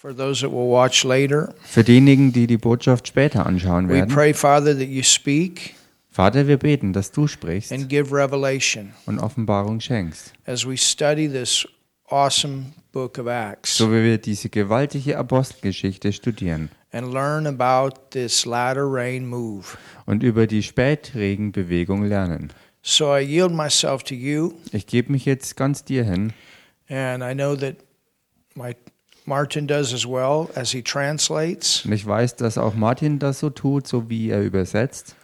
For those that will watch later, Für diejenigen, die die Botschaft später anschauen we werden. pray, Father, that you speak Vater, wir beten, dass du sprichst and give revelation und Offenbarung schenkst. as we study this awesome book of Acts So wie wir diese gewaltige Apostelgeschichte studieren and learn about this latter rain move. und über die Spätregenbewegung lernen. So I yield myself to you, Ich gebe mich jetzt ganz dir hin and I know that my Martin does as well as he translates. und ich weiß, dass auch Martin das so tut, so wie er übersetzt.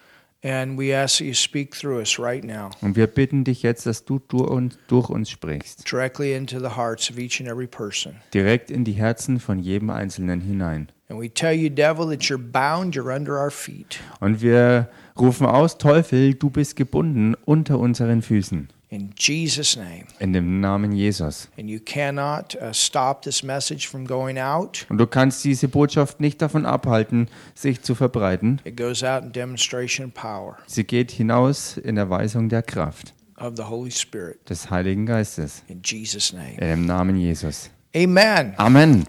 And we ask that you speak through us right now, Und wir bitten dich jetzt, dass du durch uns, durch uns sprichst, directly into the hearts of each and every person. direkt in die Herzen von jedem Einzelnen hinein. And we tell you, devil, that you're bound, you're under our feet. Und wir rufen aus, Teufel, du bist gebunden unter unseren Füßen. In Jesus' name. In dem Namen Jesus. And you cannot uh, stop this message from going out. Und du kannst diese Botschaft nicht davon abhalten, sich zu verbreiten. It goes out in demonstration power Sie geht hinaus in Erweisung der Kraft of the Holy Spirit. des Heiligen Geistes. In Jesus' name. In dem Namen Jesus. Amen. Amen.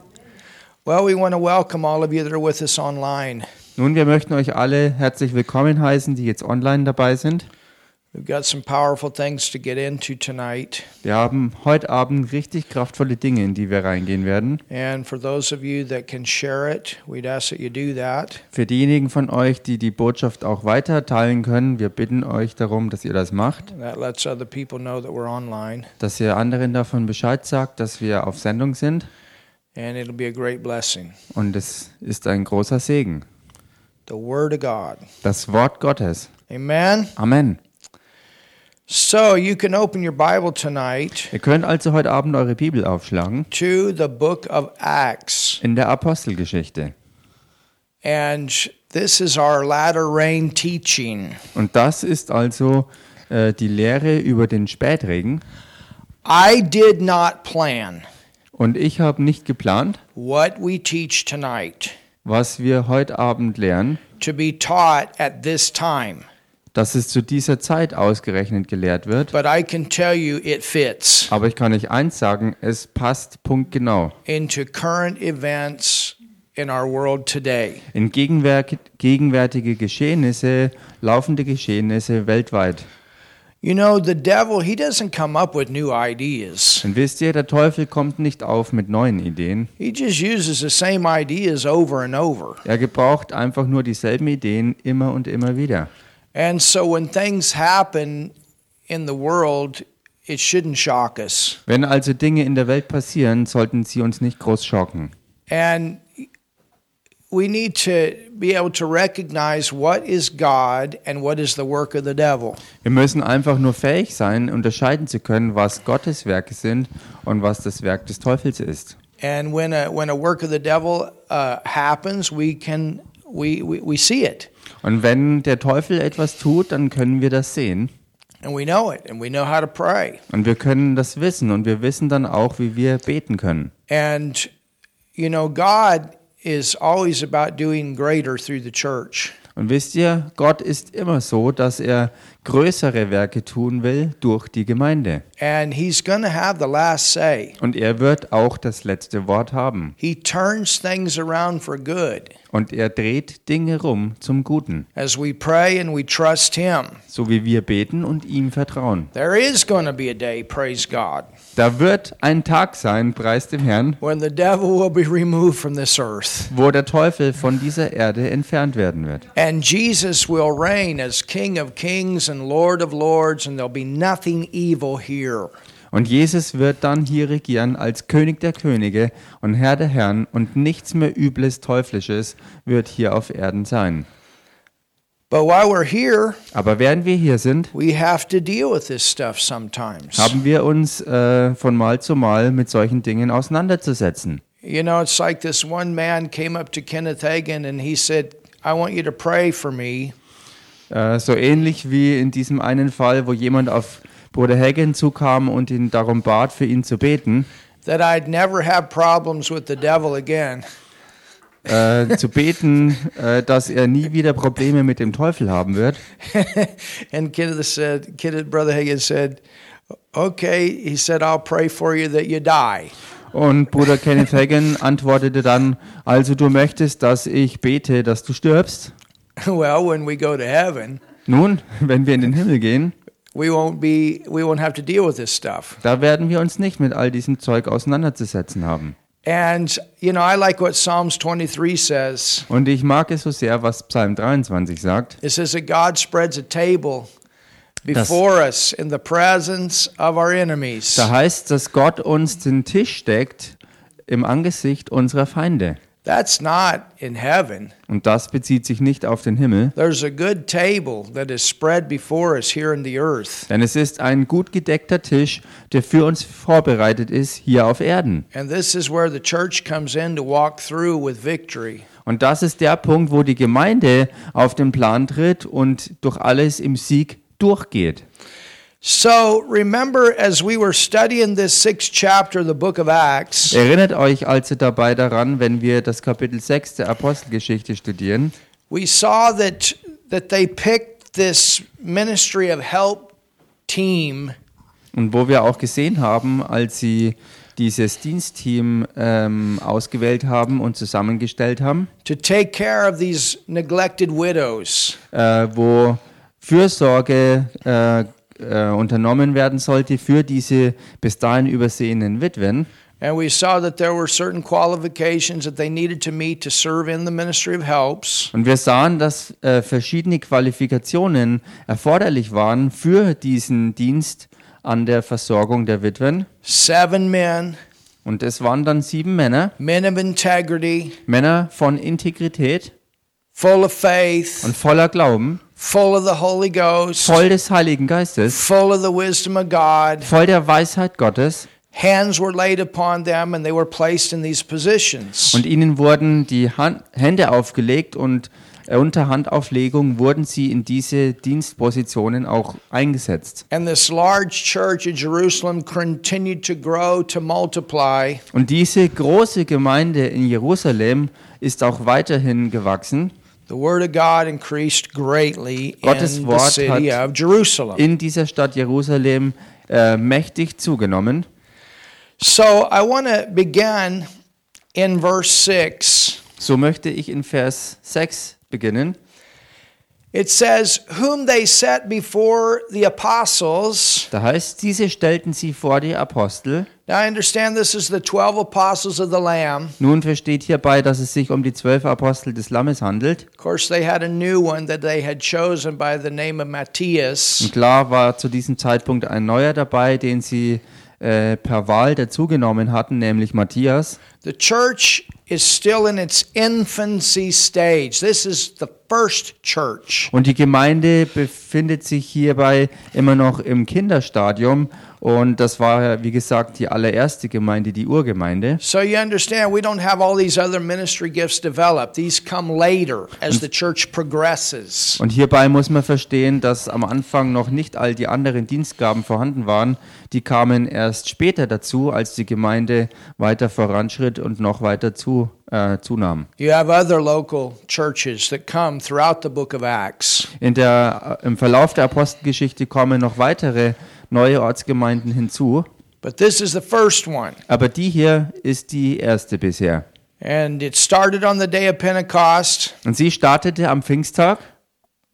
Well, we want to welcome all of you that are with us online. Nun, wir möchten euch alle herzlich willkommen heißen, die jetzt online dabei sind. Wir haben heute Abend richtig kraftvolle Dinge, in die wir reingehen werden. And for those of you that can share it, we'd ask that you do that. Für diejenigen von euch, die die Botschaft auch weiter teilen können, wir bitten euch darum, dass ihr das macht, That lets other people know that we're online. dass ihr anderen davon Bescheid sagt, dass wir auf Sendung sind. And it'll be a great blessing. Und es ist ein großer Segen. The Word of God. Das Wort Gottes. Amen. Amen. So you can open your Bible tonight Ihr könnt also heute Abend eure Bibel aufschlagen to the book of Acts. in der Apostelgeschichte. And this is our latter rain teaching. Und das ist also äh, die Lehre über den Spätregen. I did not plan Und ich habe nicht geplant, what we teach tonight was wir heute Abend lernen, to be taught at this time. Dass es zu dieser Zeit ausgerechnet gelehrt wird. But I can tell you it fits Aber ich kann euch eins sagen, es passt punktgenau. into current events in our world today. In gegenwär- gegenwärtige Geschehnisse, laufende Geschehnisse weltweit. You know, the devil, he doesn't come up with new ideas. Und wisst ihr, der Teufel kommt nicht auf mit neuen Ideen. He just uses the same ideas over and over. Er gebraucht einfach nur dieselben Ideen immer und immer wieder. And so when things happen in the world, it shouldn't shock us. Wenn also Dinge in der Welt passieren, sollten sie uns nicht groß schocken. And we need to be able to recognize what is God and what is the work of the devil. Wir müssen einfach nur fähig sein, unterscheiden zu können, was Gottes Werke sind und was das Werk des Teufels ist. And when a when a work of the devil uh, happens, we can we, we we see it Und wenn der Teufel etwas tut, dann können wir das sehen. and we know it and we know how to pray. Und wir können das wissen und wir wissen dann auch, wie wir beten können. And you know, God is always about doing greater through the church. Und wisst ihr, Gott ist immer so, dass er größere Werke tun will durch die Gemeinde. And he's to have the last say. Und er wird auch das letzte Wort haben. He turns things around for good Und er dreht Dinge rum zum Guten. as we pray and we trust him. So wie wir beten und ihm vertrauen. There is to be a day, praise God, Da wird ein Tag sein, preis dem Herrn, when the devil will be removed from this earth. wo der Teufel von dieser Erde entfernt werden wird. And Jesus will reign as King of kings and Lord of lords, and there'll be nothing evil here. Und Jesus wird dann hier regieren als König der Könige und Herr der Herren und nichts mehr Übles, Teuflisches wird hier auf Erden sein. But while we're here, Aber während wir hier sind, we have to deal with this stuff sometimes. haben wir uns äh, von Mal zu Mal mit solchen Dingen auseinanderzusetzen. You know, it's like this one man came up to Kenneth Hagin and he said, I want you to pray for me. Äh, so ähnlich wie in diesem einen Fall, wo jemand auf Bruder Hagen zukam und ihn darum bat, für ihn zu beten, that I'd never have problems with the devil again. Äh, zu beten, äh, dass er nie wieder Probleme mit dem Teufel haben wird. and Kenneth said, Kenneth, Brother Hagin said, okay, he said, I'll pray for you that you die. Und Bruder Kenneth Hagin antwortete dann, also du möchtest, dass ich bete, dass du stirbst? well, when we go to heaven, Nun, wenn wir in den Himmel gehen, we won't be we won't have to deal with this stuff. da werden wir uns nicht mit all diesem Zeug auseinanderzusetzen haben. And you know, I like what Psalms 23 says. Und ich mag es so sehr, was Psalm 23 sagt. It says that God spreads a table before us in the presence of our enemies. Da heißt, dass Gott uns den Tisch deckt im Angesicht unserer Feinde. That's not in heaven. Und das bezieht sich nicht auf den Himmel, There's a good table that is spread before us here in the earth. denn es ist ein gut gedeckter Tisch, der für uns vorbereitet ist hier auf Erden. And this is where the church comes in to walk through with victory. Und das ist der Punkt, wo die Gemeinde auf den Plan tritt und durch alles im Sieg durchgeht. So remember, as we were studying this sixth chapter of the book of Acts, Erinnert euch also dabei daran, wenn wir das Kapitel 6 der Apostelgeschichte studieren, we saw that that they picked this ministry of help team und wo wir auch gesehen haben, als sie dieses Dienstteam ähm, ausgewählt haben und zusammengestellt haben, to take care of these neglected widows. äh, wo Fürsorge äh, äh, unternommen werden sollte für diese bis dahin übersehenen Witwen. And we saw that there were certain qualifications that they needed to meet to serve in the ministry of helps. Und wir sahen, dass äh, verschiedene Qualifikationen erforderlich waren für diesen Dienst an der Versorgung der Witwen. Seven men, Und es waren dann sieben Männer, men of integrity, Männer von Integrität full of faith, und voller Glauben, full of the Holy Ghost, voll des Heiligen Geistes, full of the wisdom of God. voll der Weisheit Gottes. Hands were laid upon them and they were placed in these positions. Und ihnen wurden die Hand, Hände aufgelegt und äh, unter Handauflegung wurden sie in diese Dienstpositionen auch eingesetzt. And this large church in Jerusalem continued to grow, to multiply. Und diese große Gemeinde in Jerusalem ist auch weiterhin gewachsen. The word of God increased greatly Gottes in the Wort city hat of Jerusalem. in dieser Stadt Jerusalem äh, mächtig zugenommen. So I want to begin in verse 6. So möchte ich in Vers 6 beginnen. It says, Whom they set before the apostles. Da heißt, diese stellten sie vor die Apostel. Now I understand this is the 12 apostles of the Lamb. Nun versteht hierbei, dass es sich um die zwölf Apostel des Lammes handelt. Of course, they had a new one that they had chosen by the name of Matthias. Und klar war zu diesem Zeitpunkt ein neuer dabei, den sie äh, per Wahl dazugenommen hatten, nämlich Matthias. The church Und die Gemeinde befindet sich hierbei immer noch im Kinderstadium. Und das war, wie gesagt, die allererste Gemeinde, die Urgemeinde. So you understand, we don't have all these other ministry gifts developed. These come later as the church progresses. Und hierbei muss man verstehen, dass am Anfang noch nicht all die anderen Dienstgaben vorhanden waren. Die kamen erst später dazu, als die Gemeinde weiter voranschritt und noch weiter zu, äh, zunahm. You have other local churches that come throughout the book of Acts. In der, äh, Im Verlauf der Apostelgeschichte kommen noch weitere neue Ortsgemeinden hinzu. But this is the first one. Aber die hier ist die erste bisher. And it started on the day of Pentecost. Und sie startete am Pfingsttag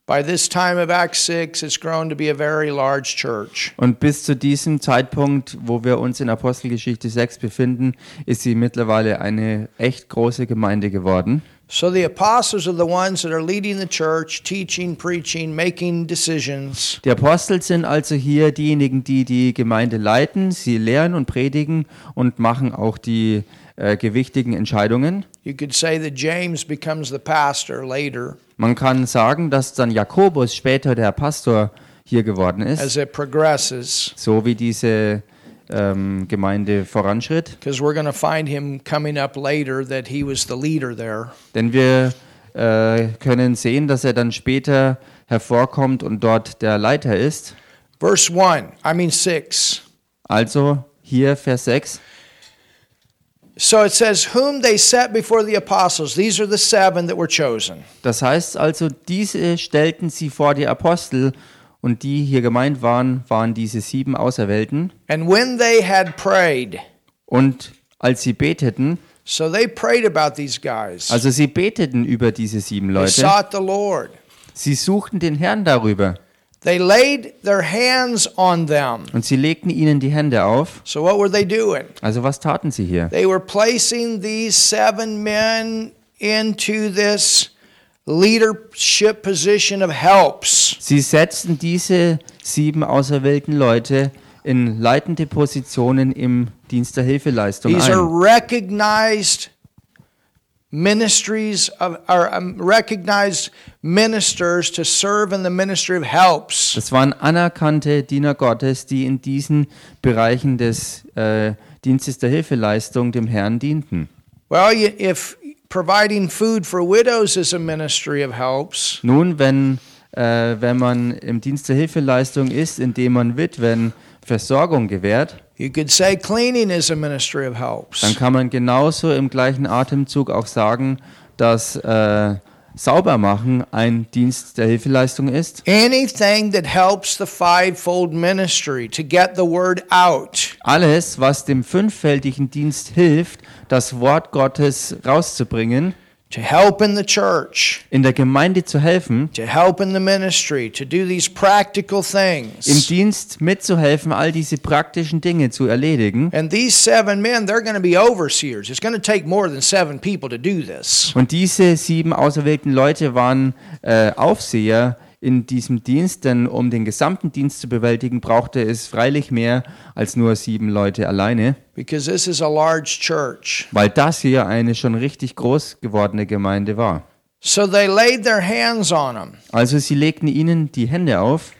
By this time of Acts 6, it's grown to be a very large church. und bis zu diesem Zeitpunkt, wo wir uns in Apostelgeschichte 6 befinden, ist sie mittlerweile eine echt große Gemeinde geworden. So the apostles are the ones that are leading the church, teaching, preaching, making decisions. Die Apostel sind also hier diejenigen, die die Gemeinde leiten, sie lehren und predigen und machen auch die äh, gewichtigen Entscheidungen. You could say that James becomes the pastor later Man kann sagen, dass dann Jakobus später der Pastor hier geworden ist, as it progresses, so wie diese ähm, Gemeinde voranschritt. because we're going to find him coming up later that he was the leader there. Denn wir äh, können sehen, dass er dann später hervorkommt und dort der Leiter ist. Verse 1, I mean 6. Also hier Vers 6. So it says, Whom they set before the apostles. These are the seven that were chosen. Das heißt also, diese stellten sie vor die Apostel und die hier gemeint waren, waren diese sieben Auserwählten. And when they had prayed, Und als sie beteten. So they prayed about these guys. Also sie beteten über diese sieben They Leute. sought the Lord. Sie suchten den Herrn darüber They laid their hands on them. und sie legten ihnen die Hände auf. So what were they doing? Also was taten sie hier? They were placing these seven men into this leadership position of helps. Sie setzten diese sieben auserwählten Leute in leitende Positionen im Dienst der Hilfeleistung These are ein. recognized ministries of um, recognized ministers to serve in the ministry of helps. Das waren anerkannte Diener Gottes, die in diesen Bereichen des äh, Dienstes der Hilfeleistung dem Herrn dienten. Well, if providing food for widows is a ministry of helps, Nun, wenn, äh, wenn man im Dienst der Hilfeleistung ist, indem man Witwen Versorgung gewährt, you could say cleaning is a ministry of dann helps. kann man genauso im gleichen Atemzug auch sagen, dass äh, Saubermachen ein Dienst der Hilfeleistung ist. Anything that helps the fivefold ministry to get the word out. Alles, was dem fünffältigen Dienst hilft, das Wort Gottes rauszubringen, to help in the church, in der Gemeinde zu helfen, to help in the ministry, to do these practical im things. Dienst mitzuhelfen, all diese praktischen Dinge zu erledigen. And these seven men, they're going to be overseers. It's going to take more than seven people to do this. Und diese sieben auserwählten Leute waren äh, Aufseher in diesem Dienst, denn um den gesamten Dienst zu bewältigen, brauchte es freilich mehr als nur sieben Leute alleine, Because this is a large church. weil das hier eine schon richtig groß gewordene Gemeinde war. So they laid their hands on them Also sie legten ihnen die Hände auf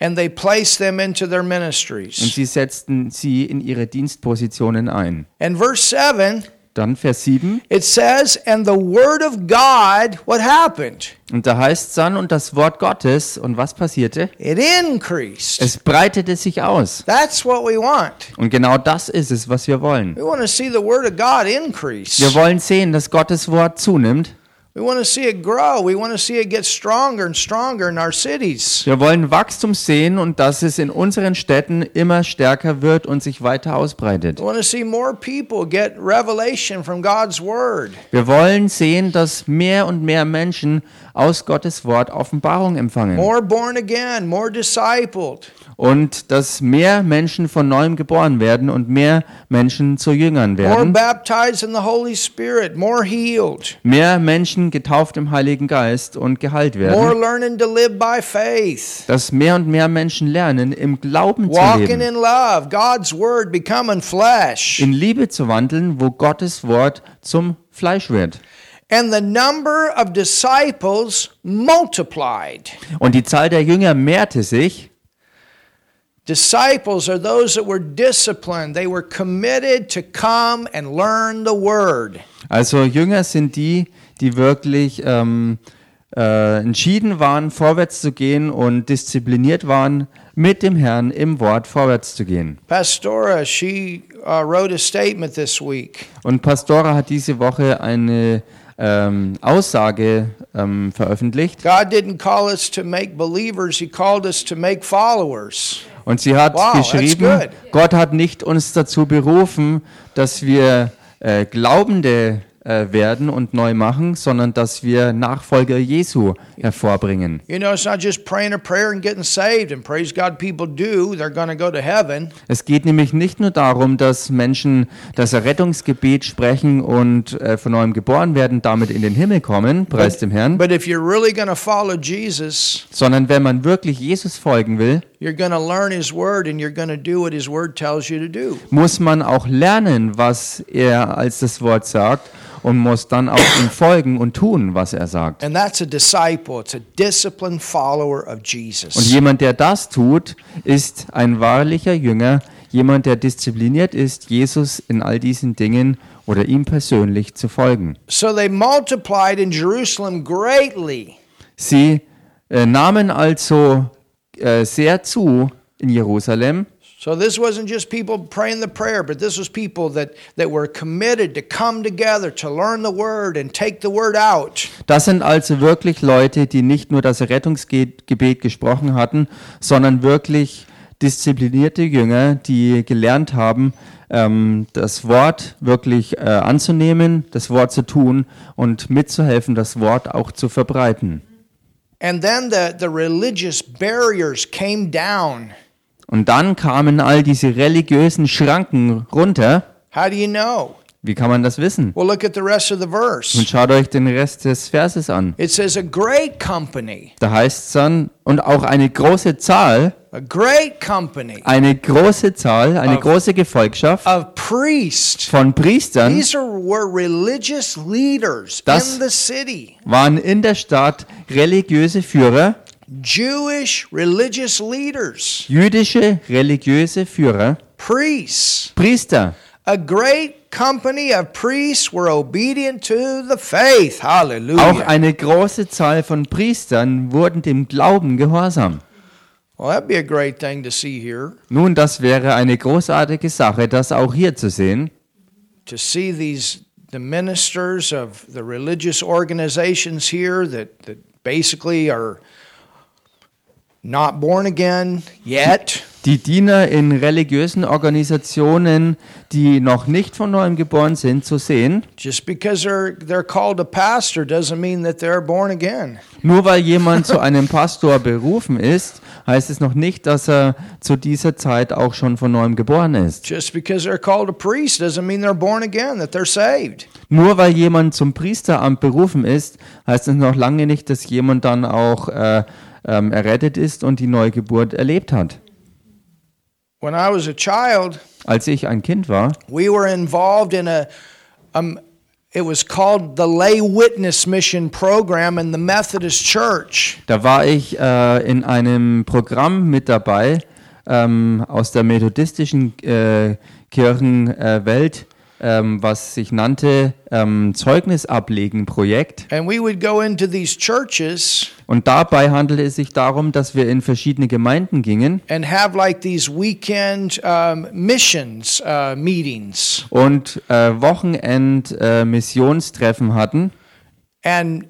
and they placed them into their und ministries. sie setzten sie in ihre Dienstpositionen ein. And verse 7, Dann Vers 7, it says, And the word of God, what happened? und da heißt es dann, und das Wort Gottes, und was passierte? It increased. Es breitete sich aus. That's what we want. Und genau das ist es, was wir wollen. We want to see the word of God increase. Wir wollen sehen, dass Gottes Wort zunimmt. We want to see it grow. We want to see it get stronger and stronger in our cities. Wir wollen Wachstum sehen und dass es in unseren Städten immer stärker wird und sich weiter ausbreitet. We want to see more people get revelation from God's word. Wir wollen sehen, dass mehr und mehr Menschen aus Gottes Wort Offenbarung empfangen More born again, more discipled. und dass mehr Menschen von neuem geboren werden und mehr Menschen zu Jüngern More werden. baptized in the Holy Spirit, more healed, Mehr Menschen getauft im Heiligen Geist und geheilt werden. learning to live by faith, Dass mehr und mehr Menschen lernen, im Glauben zu leben, in love, God's word becoming flesh. in Liebe zu wandeln, wo Gottes Wort zum Fleisch wird. And the number of disciples multiplied. Und die Zahl der Jünger mehrte sich. Disciples are those that were disciplined. They were committed to come and learn the word. Also Jünger sind die, die wirklich ähm, äh, entschieden waren, vorwärts zu gehen und diszipliniert waren, mit dem Herrn im Wort vorwärts zu gehen. Pastora, she uh, wrote a statement this week. Und Pastora hat diese Woche eine ähm, Aussage ähm, veröffentlicht God didn't call us to make believers, He called us to make followers. und sie hat Wow, geschrieben. Gott hat nicht uns dazu berufen, dass wir äh, Glaubende äh, werden und neu machen, sondern dass wir Nachfolger Jesu hervorbringen. You know, it's not just praying a prayer and getting saved, and praise God, people do. They're going to go to heaven. Es geht nämlich nicht nur darum, dass Menschen das Errettungsgebet sprechen und äh, von neuem geboren werden, damit in den Himmel kommen, preis dem Herrn, But if you're really to follow Jesus, sondern wenn man wirklich Jesus folgen will, you're going to learn His Word and you're going to do what His Word tells you to do. muss man auch lernen, was er als das Wort sagt und muss dann auch ihm folgen und tun, was er sagt. And that's a disciple, it's a disciplined follower of Und Jesus. jemand, der das tut, ist ein wahrlicher Jünger, jemand, der diszipliniert ist, Jesus in all diesen Dingen oder ihm persönlich zu folgen. So they multiplied in Jerusalem greatly. Sie äh, nahmen also äh, sehr zu in Jerusalem. So this wasn't just people praying the prayer, but this was people that, that were committed to come together to learn the word and take the word out. Das sind also wirklich Leute, die nicht nur das Rettungsgebet gesprochen hatten, sondern wirklich disziplinierte Jünger, die gelernt haben, ähm, das Wort wirklich äh, anzunehmen, das Wort zu tun und mitzuhelfen, das Wort auch zu verbreiten. And then the, the religious barriers came down. Und dann kamen all diese religiösen Schranken runter. How do you know? Wie kann man das wissen? Well, look at the rest of the Und verse. schaut euch den Rest des Verses an. It says, a great company, Da heißt es dann, und auch eine große Zahl, a great company eine große Zahl, eine Of- große Gefolgschaft of priests. von Priestern These were religious leaders Das- in the city. waren in der Stadt religiöse Führer, Jewish religious leaders, jüdische religiöse Führer, priests. Priester. A great company of priests were obedient to the faith. Auch Hallelujah. eine große Zahl von Priestern wurden dem Glauben gehorsam. Well, that'd be a great thing to see here. Nun, das wäre eine großartige Sache, das auch hier zu sehen. To see these the ministers of the religious organizations here that, that basically are not born again yet. Die Diener in religiösen Organisationen, die noch nicht von neuem geboren sind, zu sehen. Just because they're they're called a pastor doesn't mean that they're born again. Nur weil jemand zu einem Pastor berufen ist, heißt es noch nicht, dass er zu dieser Zeit auch schon von neuem geboren ist. Just because they're called a priest doesn't mean they're born again, that they're saved. Nur weil jemand zum Priesteramt berufen ist, heißt es noch lange nicht, dass jemand dann auch äh, ähm, errettet ist und die Neugeburt erlebt hat. When I was a child, Als ich ein Kind war, we were involved in a um, it was called the lay witness mission program in the Methodist Church. da war ich äh, in einem Programm mit dabei ähm, aus der methodistischen äh, Kirchenwelt, äh, ähm, was sich nannte ähm, Zeugnis ablegen Projekt. And we would go into these churches Und dabei handelte es sich darum, dass wir in verschiedene Gemeinden gingen and have like these weekend um, missions uh, meetings. und äh, Wochenend-Missionstreffen hatten. And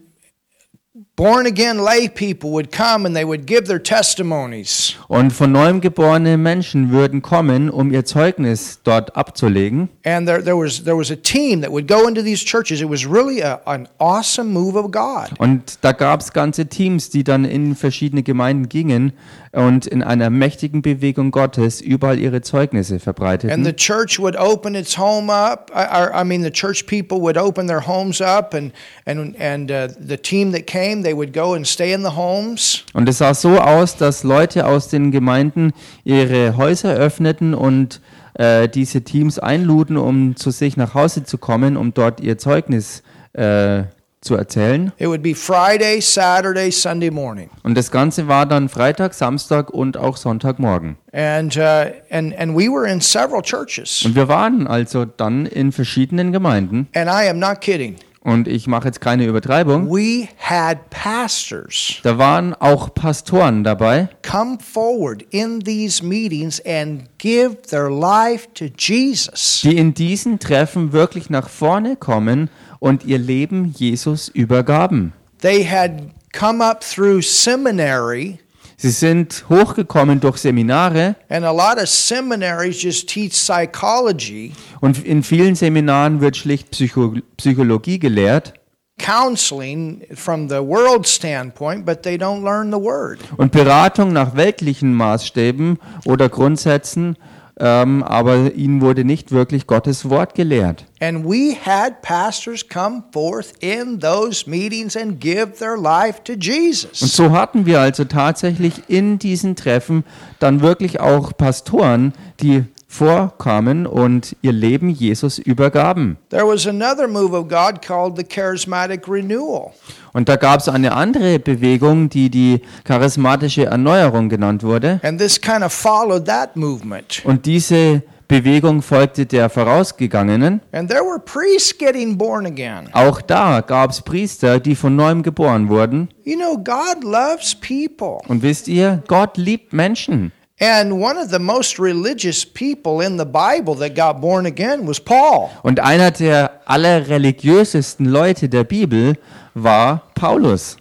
born again lay people would come and they would give their testimonies. Und von neuem geborene Menschen würden kommen, um ihr Zeugnis dort abzulegen. And there, there, was, there was a team that would go into these churches. It was really a, an awesome move of God. Und da gab's ganze Teams, die dann in verschiedene Gemeinden gingen und in einer mächtigen Bewegung Gottes überall ihre Zeugnisse verbreiteten. And the church would open its home up. I, I I mean, the church people would open their homes up, and and and uh, the team that came, they would go and stay in the homes. Und es sah so aus, dass Leute aus den Gemeinden ihre Häuser öffneten und äh, diese Teams einluden, um zu sich nach Hause zu kommen, um dort ihr Zeugnis äh, zu erzählen. It would be Friday, Saturday, Sunday morning, Und das Ganze war dann Freitag, Samstag und auch Sonntagmorgen. and uh, and and we were in several churches. Und wir waren also dann in verschiedenen Gemeinden. And I am not kidding. Und ich mache jetzt keine Übertreibung. We had pastors Da waren auch Pastoren dabei, come forward in these meetings and give their life to Jesus. die in diesen Treffen wirklich nach vorne kommen und ihr Leben Jesus übergaben. They had come up through seminary, Sie sind hochgekommen durch Seminare and a lot of seminaries just teach psychology, und in vielen Seminaren wird schlicht Psycho Psychologie gelehrt counseling from the world standpoint, but they don't learn the word. und Beratung nach weltlichen Maßstäben oder Grundsätzen, ähm, aber ihnen wurde nicht wirklich Gottes Wort gelehrt. And we had pastors come forth in those meetings and give their life to Und Jesus. so hatten wir also tatsächlich in diesen Treffen dann wirklich auch Pastoren, die vorkamen und ihr Leben Jesus übergaben. There was another move of God called the charismatic renewal. Und da gab es eine andere Bewegung, die die charismatische Erneuerung genannt wurde. And this kind of followed that movement. Und diese Bewegung folgte der vorausgegangenen. And there were priests getting born again. Auch da gab es Priester, die von neuem geboren wurden. You know, God loves people. Und wisst ihr, Gott liebt Menschen. And one of the most religious people in the Bible that got born again was Paul. Und einer der allerreligiösesten Leute der Bibel war Paulus.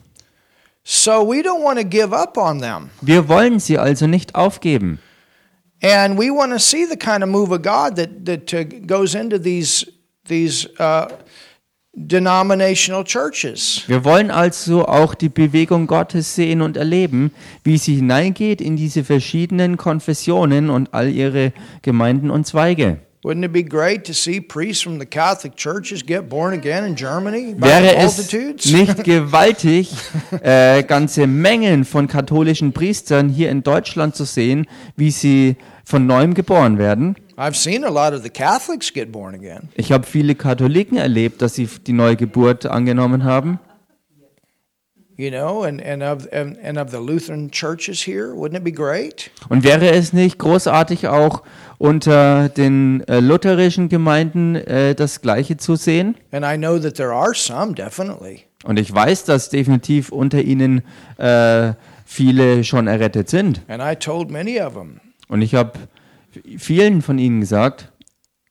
So we don't want to give up on them. Wir wollen sie also nicht aufgeben. And we want to see the kind of move of God that that goes into these these uh, denominational churches. Wir wollen also auch die Bewegung Gottes sehen und erleben, wie sie hineingeht in diese verschiedenen Konfessionen und all ihre Gemeinden und Zweige. Wouldn't it be great to see priests from the Catholic churches get born again in Germany by Wäre the es multitudes? nicht gewaltig, äh, ganze Mengen von katholischen Priestern hier in Deutschland zu sehen, wie sie von neuem geboren werden? I've seen a lot of the Catholics get born again. Ich habe viele Katholiken erlebt, dass sie die Neugeburt angenommen haben. You know, and, and of and, and of the Lutheran churches here, wouldn't it be great? Und wäre es nicht großartig auch unter den äh, lutherischen Gemeinden äh, das Gleiche zu sehen? And I know that there are some, definitely. Und ich weiß, dass definitiv unter ihnen äh, viele schon errettet sind. And I told many of them Und ich habe vielen von ihnen gesagt,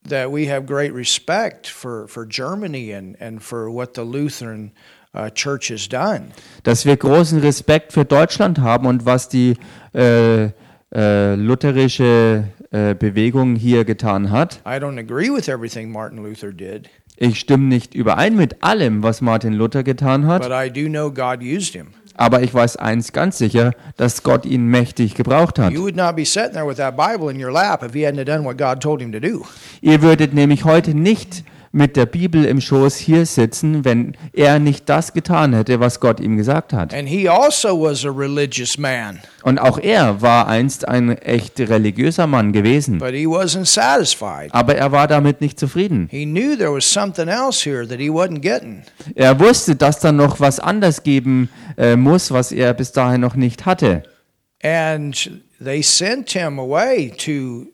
that we have great respect for, for Germany and, and for what the Lutheran uh, church has done. dass wir großen Respekt für Deutschland haben und was die äh, äh, lutherische äh, Bewegung hier getan hat. I don't agree with everything Martin Luther did, Ich stimme nicht überein mit allem, was Martin Luther getan hat, but I do know God used him. Aber ich weiß eins ganz sicher, dass Gott ihn mächtig gebraucht hat. You would not be sitting there with that Bible in your lap if he hadn't have done what God told him to do. Ihr würdet nämlich heute nicht mit der Bibel im Schoß hier sitzen, wenn er nicht das getan hätte, was Gott ihm gesagt hat. And he also was a religious man, Und auch er war einst ein echt religiöser Mann gewesen, but he wasn't satisfied. aber er war damit nicht zufrieden. He knew there was something else here that he wasn't getting. Er wusste, dass da noch was anders geben äh, muss, was er bis dahin noch nicht hatte. And they sent him away to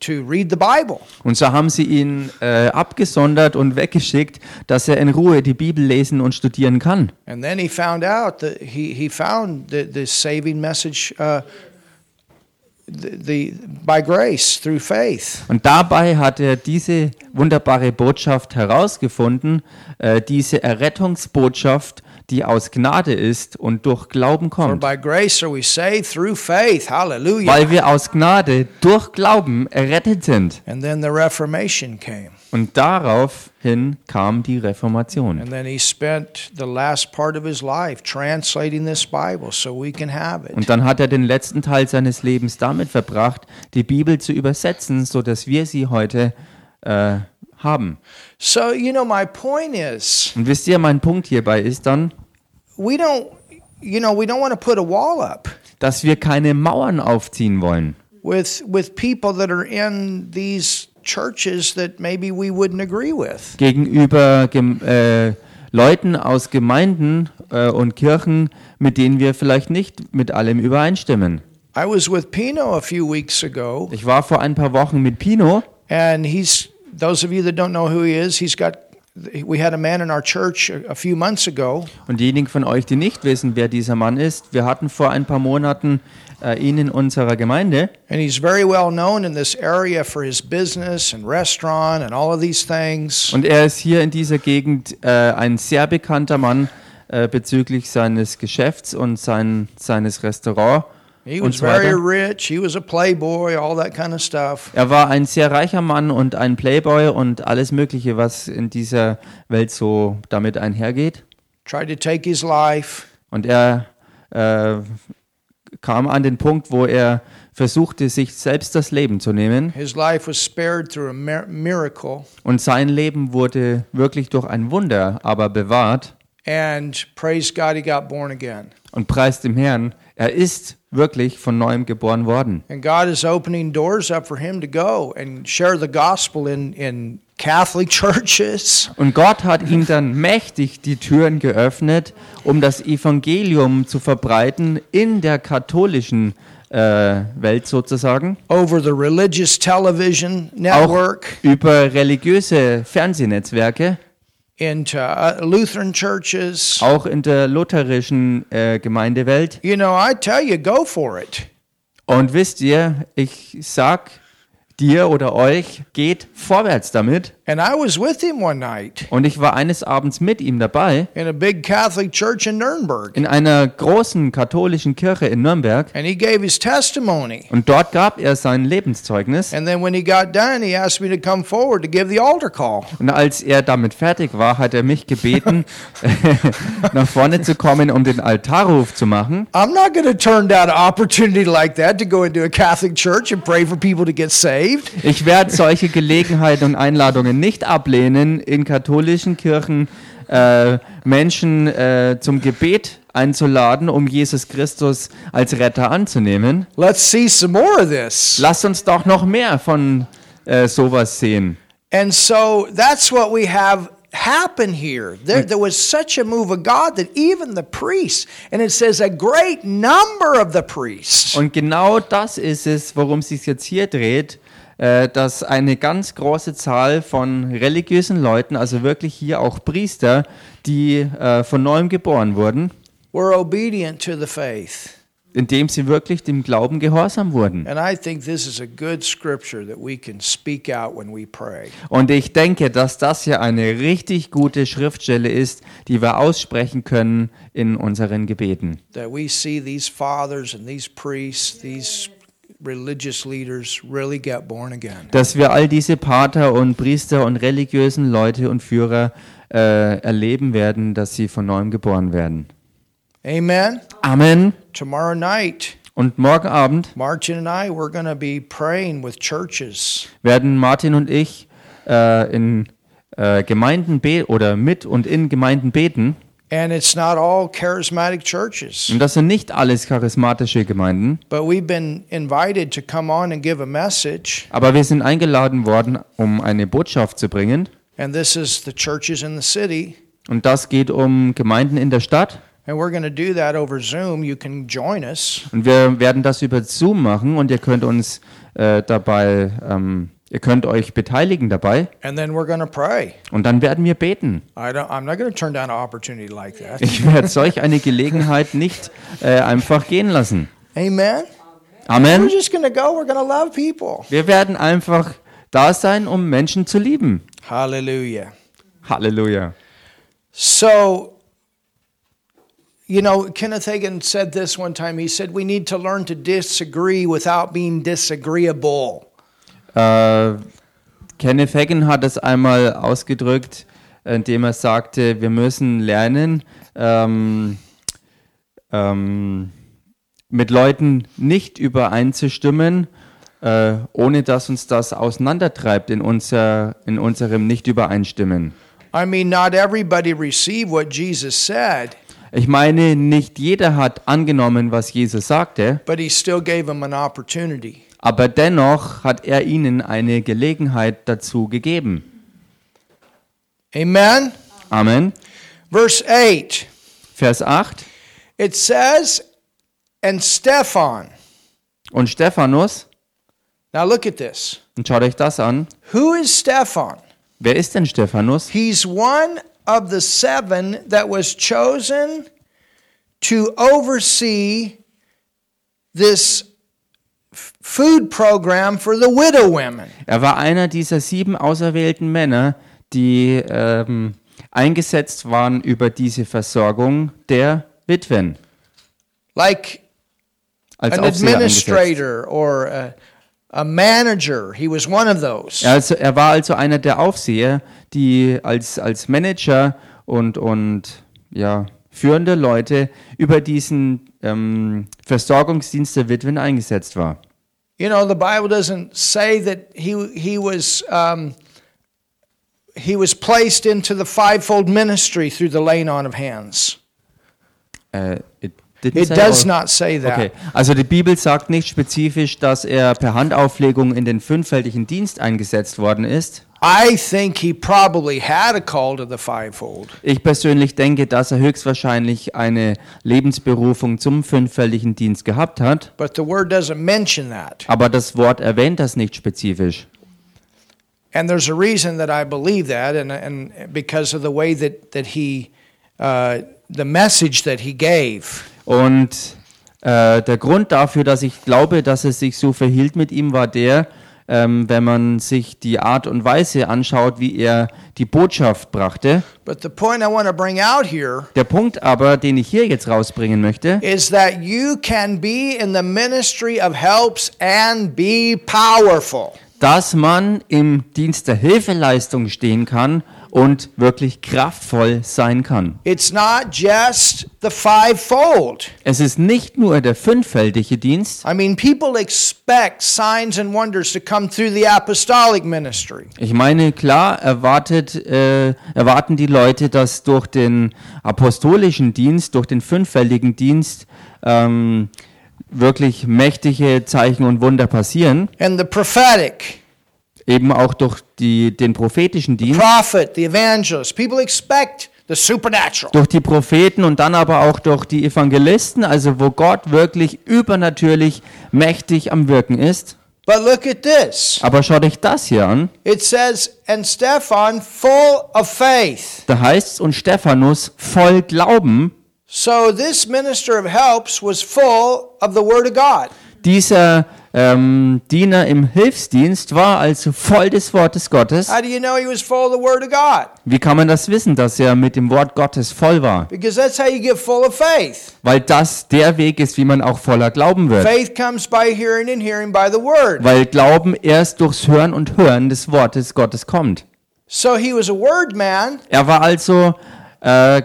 to read the Bible. Und so haben sie ihn äh, abgesondert und weggeschickt, dass er in Ruhe die Bibel lesen und studieren kann. And then he found out that he, he found the, the saving message uh, the, the, by grace through faith. Und dabei hat er diese wunderbare Botschaft herausgefunden, äh, diese Errettungsbotschaft, die aus Gnade ist und durch Glauben kommt. Weil wir aus Gnade durch Glauben errettet sind. Und daraufhin kam die Reformation. Und dann hat er den letzten Teil seines Lebens damit verbracht, die Bibel zu übersetzen, so dass wir sie heute äh, haben. So, you know, my point is Und wisst ihr, mein Punkt hierbei ist dann, we don't, you know, we don't want to put a wall up dass wir keine Mauern aufziehen wollen with, with people that are in these churches that maybe we wouldn't agree with. gegenüber gem äh, Leuten aus Gemeinden äh, und Kirchen, mit denen wir vielleicht nicht mit allem übereinstimmen. I was with Pino a few weeks ago, Ich war vor ein paar Wochen mit Pino and he's, those of you that don't know who he is, he's got, we had a man in our church a, few months ago und diejenigen von euch, die nicht wissen, wer dieser Mann ist, wir hatten vor ein paar Monaten äh, ihn in unserer Gemeinde And he's very well known in this area for his business and restaurant and all of these things. und er ist hier in dieser Gegend äh, ein sehr bekannter Mann äh, bezüglich seines Geschäfts und sein, seines Restaurants. He und was so very weiter. rich. He was a playboy, all that kind of stuff. Er war ein sehr reicher Mann und ein Playboy und alles Mögliche, was in dieser Welt so damit einhergeht. Tried to take his life. Und er äh, kam an den Punkt, wo er versuchte, sich selbst das Leben zu nehmen. His life was spared through a mir- miracle. Und sein Leben wurde wirklich durch ein Wunder aber bewahrt. And praise God, he got born again. Und preist dem Herrn, er ist wirklich von neuem geboren worden. And God is opening doors up for him to go and share the gospel in, in Catholic churches. Und Gott hat ihm dann mächtig die Türen geöffnet, um das Evangelium zu verbreiten in der katholischen äh, Welt sozusagen, over the religious television auch network, über religiöse Fernsehnetzwerke, into uh, Lutheran churches. auch in der lutherischen äh, Gemeindewelt. You know, I tell you, go for it. Und wisst ihr, ich sag dir oder euch, geht vorwärts damit. And I was with him one night Und ich war eines Abends mit ihm dabei in a big Catholic church in Nuremberg. in einer großen katholischen Kirche in Nürnberg. And he gave his testimony. Und dort gab er sein Lebenszeugnis. And then when he got done, he asked me to come forward to give the altar call. Und als er damit fertig war, hat er mich gebeten, nach vorne zu kommen, um den Altarruf zu machen. I'm not going to turn down an opportunity like that to go into a Catholic church and pray for people to get saved. Ich werde solche Gelegenheiten und Einladungen nicht ablehnen, in katholischen Kirchen äh, Menschen äh, zum Gebet einzuladen, um Jesus Christus als Retter anzunehmen. Let's see some more of this. Lasst uns doch noch mehr von äh, sowas sehen. And so that's what we have happen here. There, there was such a move of God that even the priests, and it says a great number of the priests, Und genau das ist es, worum es sich jetzt hier dreht, dass eine ganz große Zahl von religiösen Leuten, also wirklich hier auch Priester, die äh, von neuem geboren wurden, were obedient to the faith. indem sie wirklich dem Glauben gehorsam wurden. And I think this is a good scripture that we can speak out when we pray. Und ich denke, dass das hier eine richtig gute Schriftstelle ist, die wir aussprechen können in unseren Gebeten. That we see these fathers and these priests, these religious leaders really get born again. Dass wir all diese Pater und Priester und religiösen Leute und Führer äh, erleben werden, dass sie von neuem geboren werden. Amen. Amen. Tomorrow night, Und morgen Abend Martin and I, we're going to be praying with churches. werden Martin und ich äh, in äh, Gemeinden be oder mit und in Gemeinden beten. And it's not all charismatic churches, Und das sind nicht alles charismatische Gemeinden, but we've been invited to come on and give a message. aber wir sind eingeladen worden, um eine Botschaft zu bringen. And this is the churches in the city. Und das geht um Gemeinden in der Stadt. And we're going to do that over Zoom. You can join us. Und wir werden das über Zoom machen und ihr könnt uns äh, dabei, ähm, ihr könnt euch beteiligen dabei. And then we're going to pray. Und dann werden wir beten. Ich werde solch eine Gelegenheit nicht äh, einfach gehen lassen. Amen. Amen. We're just going to go. We're going to love people. Wir werden einfach da sein, um Menschen zu lieben. Hallelujah. Halleluja. So, you know, Kenneth Hagin said this one time. He said, We need to learn to disagree without being disagreeable. Äh, Kenneth Hagin hat es einmal ausgedrückt, indem er sagte, wir müssen lernen, ähm, ähm, mit Leuten nicht übereinzustimmen, äh, ohne dass uns das auseinandertreibt in, unser, in unserem Nicht-Übereinstimmen. I mean, not everybody received what Jesus said, Ich meine, nicht jeder hat angenommen, was Jesus sagte, but he still gave them an opportunity. Aber dennoch hat er ihnen eine Gelegenheit dazu gegeben. Amen. Amen. Verse 8 Vers 8. it says, And Stephan. Und Stephanus, Now look at this. und schaut euch das an. Who is Stephan? Wer ist denn Stephanus? He's one of the seven that was chosen to oversee this food program for the widow women. Er war einer dieser sieben auserwählten Männer, die ähm, eingesetzt waren über diese Versorgung der Witwen. Like Als an Aufseher administrator or a, a manager. He was one of those. Also, er war also einer der Aufseher, die als, als Manager und, und ja, führende Leute über diesen ähm, Versorgungsdienst der Witwen eingesetzt war. You know, the Bible doesn't say that he he was um, he was placed into the fivefold ministry through the laying on of hands. Äh, it didn't It say does or- not say that. Okay, also die Bibel sagt nicht spezifisch, dass er per Handauflegung in den fünffältigen Dienst eingesetzt worden ist. I think he probably had a call to the fivefold. Ich persönlich denke, dass er höchstwahrscheinlich eine Lebensberufung zum fünffältigen Dienst gehabt hat, But the word doesn't mention that. aber das Wort erwähnt das nicht spezifisch. And there's a reason that I believe that, and, and because of the way that, that he, uh, the message that he gave. Und äh, der Grund dafür, dass ich glaube, dass es sich so verhielt mit ihm, war der, ähm, wenn man sich die Art und Weise anschaut, wie er die Botschaft brachte. But the point I want to bring out here Der Punkt aber, den ich hier jetzt rausbringen möchte, is that you can be in the ministry of helps and be powerful. dass man im Dienst der Hilfeleistung stehen kann und wirklich kraftvoll sein kann. It's not just the fivefold. Es ist nicht nur der fünffältige Dienst. I mean, people expect signs and wonders to come through the apostolic ministry. Ich meine, klar erwartet, äh, erwarten die Leute, dass durch den apostolischen Dienst, durch den fünffältigen Dienst ähm, wirklich mächtige Zeichen und Wunder passieren. And the prophetic, Eben auch durch die, den prophetischen Dienst, prophet, the evangelist. People expect the supernatural. durch die Propheten und dann aber auch durch die Evangelisten, also wo Gott wirklich übernatürlich mächtig am Wirken ist. But look at this. Aber schaut euch das hier an. It says, and Stephan, full of faith. Da heißt es, und Stephanus voll Glauben, So this minister of helps was full of the word of God. dieser ähm, Diener im Hilfsdienst war also voll des Wortes Gottes. How do you know he was full of the word of God? Wie kann man das wissen, dass er mit dem Wort Gottes voll war? Because that's how you get full of faith. Weil das der Weg ist, wie man auch voller Glauben wird. Faith comes by hearing and hearing by the word. Weil Glauben erst durchs Hören und Hören des Wortes Gottes kommt. So he was a word man, Er war also, äh, äh,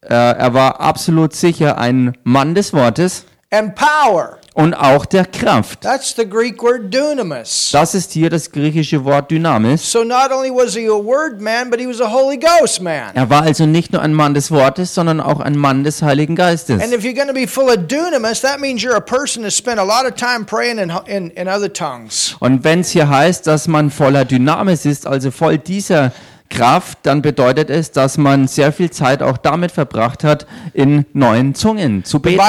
er war absolut sicher ein Mann des Wortes and power. Und auch der Kraft. That's the Greek word dunamis. Das ist hier das griechische Wort Dynamis. So not only was he a word man, but he was a Holy Ghost man. Er war also nicht nur ein Mann des Wortes, sondern auch ein Mann des Heiligen Geistes. And if you're going to be full of dunamis, that means you're a person that spent a lot of time praying in, in, in other tongues. Und wenn es hier heißt, dass man voller Dynamis ist, also voll dieser Kraft, dann bedeutet es, dass man sehr viel Zeit auch damit verbracht hat, in neuen Zungen zu beten.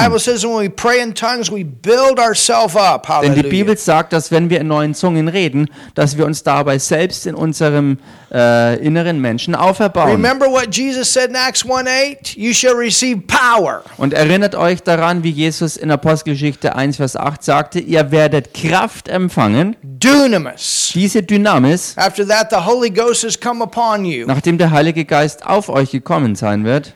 Denn die. Bibel sagt, dass wenn wir in neuen Zungen reden, dass wir uns dabei selbst in unserem äh, inneren Menschen auferbauen. Remember what Jesus said in Acts 1 8? You shall receive power. Und erinnert euch daran, wie Jesus in Apostelgeschichte 1, Vers 8 sagte, ihr werdet Kraft empfangen, Dunamis. diese Dynamis, After that, the Holy Ghost has come upon you. nachdem der Heilige Geist auf euch gekommen sein wird.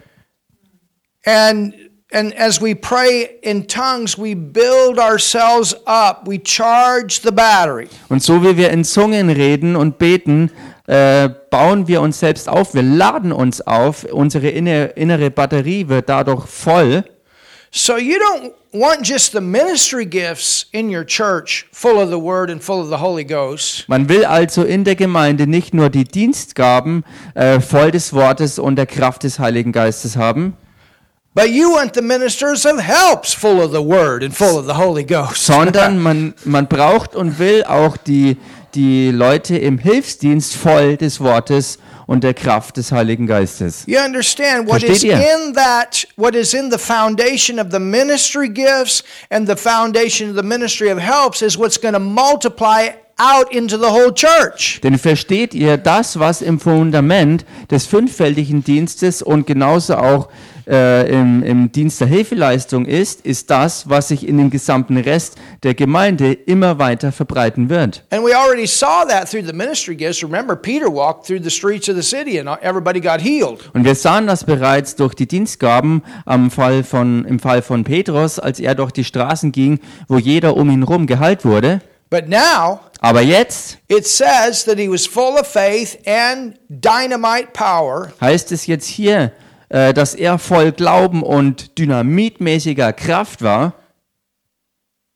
And and as we pray in tongues, we build ourselves up. We charge the battery. Und so wie wir in Zungen reden und beten, äh, bauen wir uns selbst auf, wir laden uns auf, unsere inne, innere Batterie wird dadurch voll. So you don't want just the ministry gifts in your church full of the word and full of the Holy Ghost. Man will also in der Gemeinde nicht nur die Dienstgaben äh, voll des Wortes und der Kraft des Heiligen Geistes haben, But you want the ministers of helps full of the word and full of the Holy Ghost. sondern man, man braucht und will auch die, die Leute im Hilfsdienst voll des Wortes und der Kraft des Heiligen Geistes. You understand what Versteht is ihr? in that, what is in the foundation of the ministry gifts and the foundation of the ministry of helps is what's going to multiply out into the whole church. Denn versteht ihr, das, was im Fundament des fünffältigen Dienstes und genauso auch äh, im, im Dienst der Hilfeleistung ist, ist das, was sich in den gesamten Rest der Gemeinde immer weiter verbreiten wird. And we already saw that through the ministry gifts. Remember, Peter walked through the streets of the city and everybody got healed. Und wir sahen das bereits durch die Dienstgaben am Fall von, im Fall von Petrus, als er durch die Straßen ging, wo jeder um ihn herum geheilt wurde. But now, Aber jetzt it says that he was full of faith and dynamite power, heißt es jetzt hier, äh, dass er voll Glauben und dynamitmäßiger Kraft war.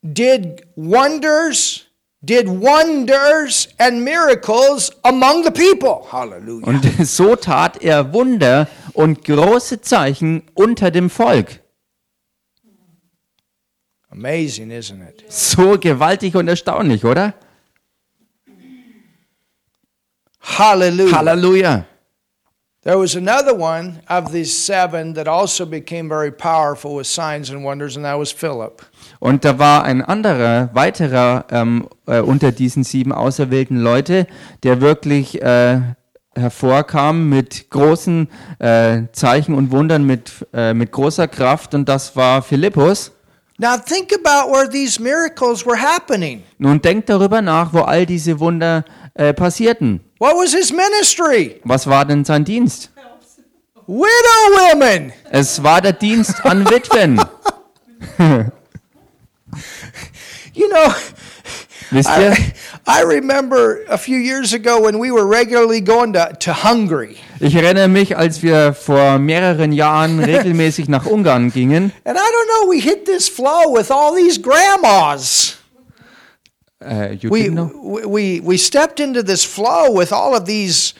did wonders, did wonders and miracles among the people. Hallelujah. Und so tat er Wunder und große Zeichen unter dem Volk. Amazing, isn't it? So gewaltig und erstaunlich, oder? Hallelujah. Halleluja. There was another one of these seven that also became very powerful with signs and wonders, and that was Philip. Und da war ein anderer, weiterer ähm, äh, unter diesen sieben auserwählten Leute, der wirklich äh, hervorkam mit großen äh, Zeichen und Wundern, mit, äh, mit großer Kraft, und das war Philippus. Now think about where these miracles were happening. Nun denkt darüber nach, wo all diese Wunder äh, passierten. What was his ministry? Was war denn sein Dienst? Widow women. Es war der Dienst an Witwen. You know, Wisst ihr? I, I remember a few years ago when we were regularly going to, to Hungary. Ich erinnere mich, als wir vor mehreren Jahren regelmäßig nach Ungarn gingen. And I don't know, we hit this flow with all these grandmas. You We, we, we stepped into this flow with all of these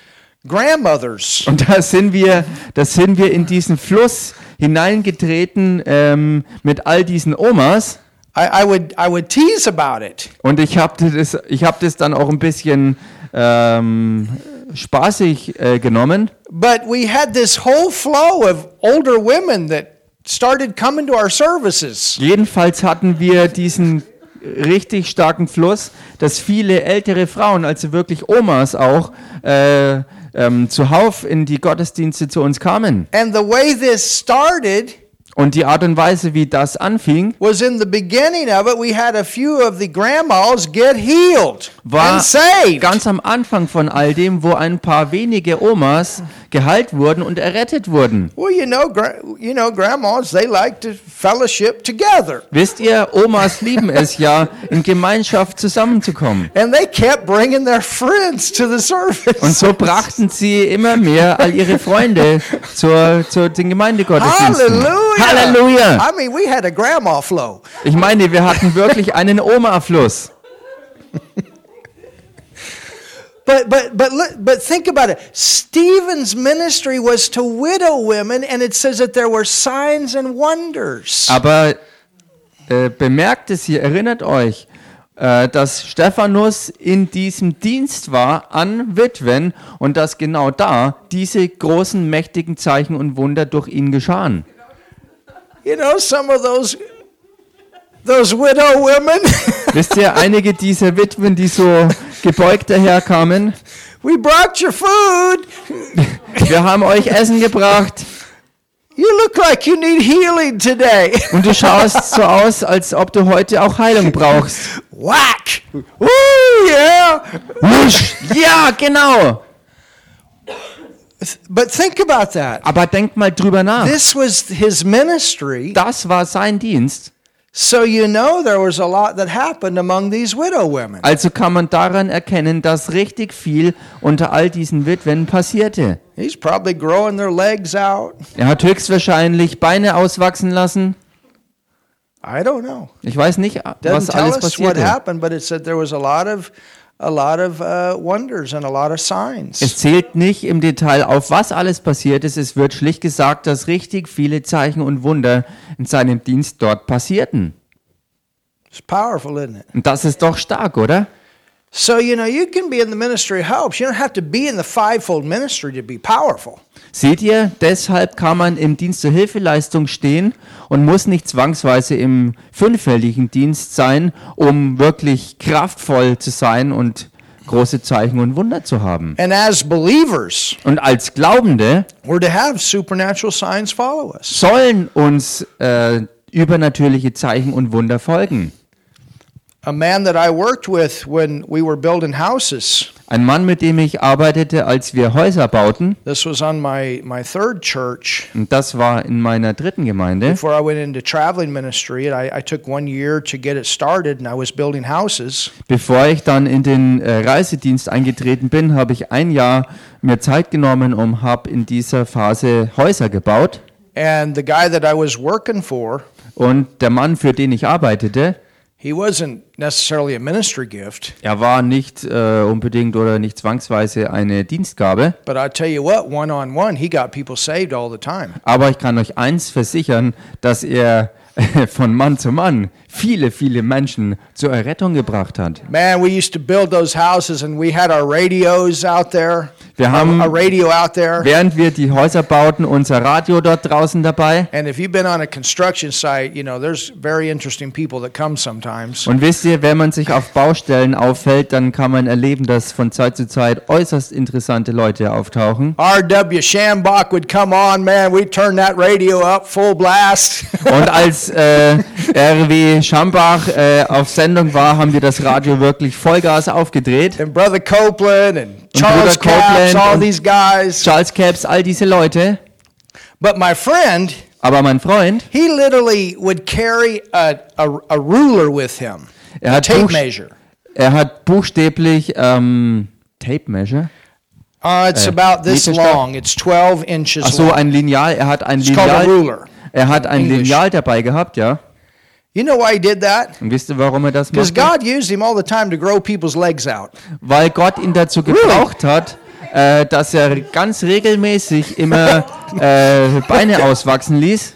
grandmothers. Und da sind wir, da sind wir in diesen Fluss hineingetreten ähm, mit all diesen Omas. I, I, would, I would tease about it. Und ich habe das, ich hab das dann auch ein bisschen ähm, spaßig äh, genommen. But we had this whole flow of older women that started coming to our services. Jedenfalls hatten wir diesen richtig starken Fluss, dass viele ältere Frauen, also wirklich Omas auch, äh, ähm, zuhauf in die Gottesdienste zu uns kamen. And the way this started Und die Art und Weise, wie das anfing, was in the beginning of it, we had a few of the grandmas get healed war and saved. ganz am Anfang von all dem, wo ein paar wenige Omas geheilt wurden und errettet wurden. Well, you know, you know, grandmas they like to fellowship together, Wisst ihr, Omas lieben es ja, in Gemeinschaft zusammenzukommen. and they kept bringing their friends to the service. Und so brachten sie immer mehr all ihre Freunde zur, zu den Gemeindegottesdiensten. Halleluja! Halleluja! I mean, we had a grandma flow. Ich meine, wir hatten wirklich einen Oma-Fluss. But but but but think about it. Stephen's ministry was to widow women, and it says that there were signs and wonders. Aber äh, bemerkt es hier, erinnert euch, äh, dass Stephanus in diesem Dienst war an Witwen und dass genau da diese großen, mächtigen Zeichen und Wunder durch ihn geschahen. You know, some of those those widow women. Wisst ihr, einige dieser Witwen, die so gebeugt daherkamen, we brought your food. wir haben euch Essen gebracht You look like you need healing today. und du schaust so aus, als ob du heute auch Heilung brauchst. Whack! Woo, yeah. Wusch. Ja, genau. But think about that. Aber denkt mal drüber nach. This was his ministry. Das war sein Dienst. So you know there was a lot that happened among these widow women. Also kann man daran erkennen, dass richtig viel unter all diesen Witwen passierte. He's probably growing their legs out. Er hat höchstwahrscheinlich Beine auswachsen lassen. I don't know. Ich weiß nicht, Doesn't was tell alles us what passierte. happened, uh. Es zählt nicht im Detail auf, was alles passiert ist. Es wird schlicht gesagt, dass richtig viele Zeichen und Wunder in seinem Dienst dort passierten. It's powerful, isn't it? Und das ist doch stark, oder? So you know you can be in the ministry of helps. You don't have to be in the fivefold ministry to be powerful. Seht ihr, deshalb kann man im Dienst zur Hilfeleistung stehen und muss nicht zwangsweise im fünffältigen Dienst sein, um wirklich kraftvoll zu sein und große Zeichen und Wunder zu haben. And as believers, Und als Glaubende we're to have supernatural signs follow us. sollen uns äh, übernatürliche Zeichen und Wunder folgen. Ein Mann, mit dem ich arbeitete, als wir Häuser bauten, This was on my my third church. und das war in meiner dritten Gemeinde. Before I went into traveling ministry, I, I took one year to get it started, and I was building houses. Bevor ich dann in den äh, Reisedienst eingetreten bin, habe ich ein Jahr mir Zeit genommen und habe in dieser Phase Häuser gebaut. And the guy that I was working for, Und der Mann, für den ich arbeitete, he wasn't necessarily a ministry gift, er war nicht äh, unbedingt oder nicht zwangsweise eine Dienstgabe. but I tell you what, one on one, he got people saved all the time. Aber ich kann euch eins versichern, dass er von Mann zu Mann viele, viele Menschen zur Errettung gebracht hat. Man, we used to build those houses, and we had our radios out there. Wir haben, a radio out there. während wir die Häuser bauten, unser Radio dort draußen dabei. And if you've been on a construction site, you know, there's very interesting people that come sometimes. Und wisst ihr, wenn man sich auf Baustellen auffällt, dann kann man erleben, dass von Zeit zu Zeit äußerst interessante Leute auftauchen. R.W. Shambach would come on, man, we'd turn that radio up full blast. Und als äh, RW Schambach äh, auf Sendung war, haben wir das Radio wirklich Vollgas aufgedreht. and Brother Copeland and Charles Bruder Copeland all these guys. Charles Capps, all diese Leute. But my friend, Aber mein Freund, he literally would carry a, a, a ruler with him, er hat, tape measure. er hat buchstäblich ähm, Tape Measure. Uh, it's Uh, about this Meterstab? long. It's 12 inches Ach so, ein Lineal. Er hat ein Lineal. Er hat ein. Lineal dabei gehabt, ja. You know why he did that? Und wisst ihr, warum er das Because macht? God used him all the time to grow people's legs out. Weil Gott ihn dazu gebraucht hat, äh, dass er ganz regelmäßig immer äh, Beine auswachsen ließ.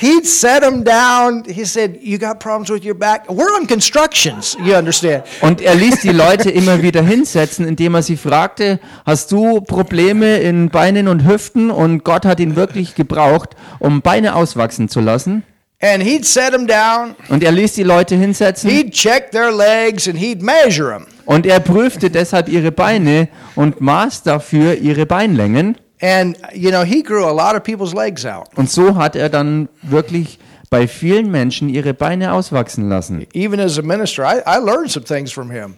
He'd set them down. He said, You got problems with your back? We're on constructions, you understand. Und er ließ die Leute immer wieder hinsetzen, indem er sie fragte, hast du Probleme in Beinen und Hüften? Und Gott hat ihn wirklich gebraucht, um Beine auswachsen zu lassen. And he'd set them down. Und er ließ die Leute hinsetzen He'd check their legs and he'd measure them. und er prüfte deshalb ihre Beine und maß dafür ihre Beinlängen. And, you know, he grew a lot of people's legs out. Und so hat er dann wirklich bei vielen Menschen ihre Beine auswachsen lassen. Even as a minister, I, I learned some things from him.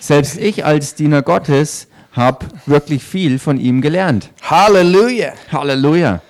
Selbst ich als Diener Gottes habe wirklich viel von ihm gelernt. Hallelujah. Halleluja.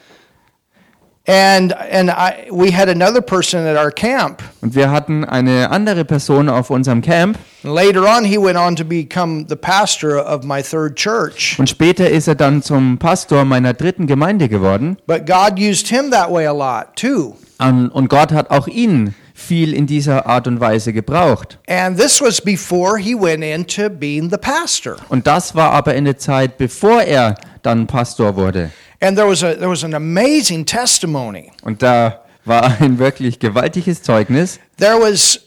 And, and I, we had another person at our camp. Und wir hatten eine andere Person auf unserem Camp. Later on, he went on to become the pastor of my third church. Und später ist er dann zum Pastor meiner dritten Gemeinde geworden. But God used him that way a lot, too. An- Und Gott hat auch ihn viel in dieser Art und Weise gebraucht. And this was before he went into being the pastor. Und das war aber in der Zeit, bevor er dann Pastor wurde. And there was, a, there was an amazing testimony. Und da war ein wirklich gewaltiges Zeugnis. There was,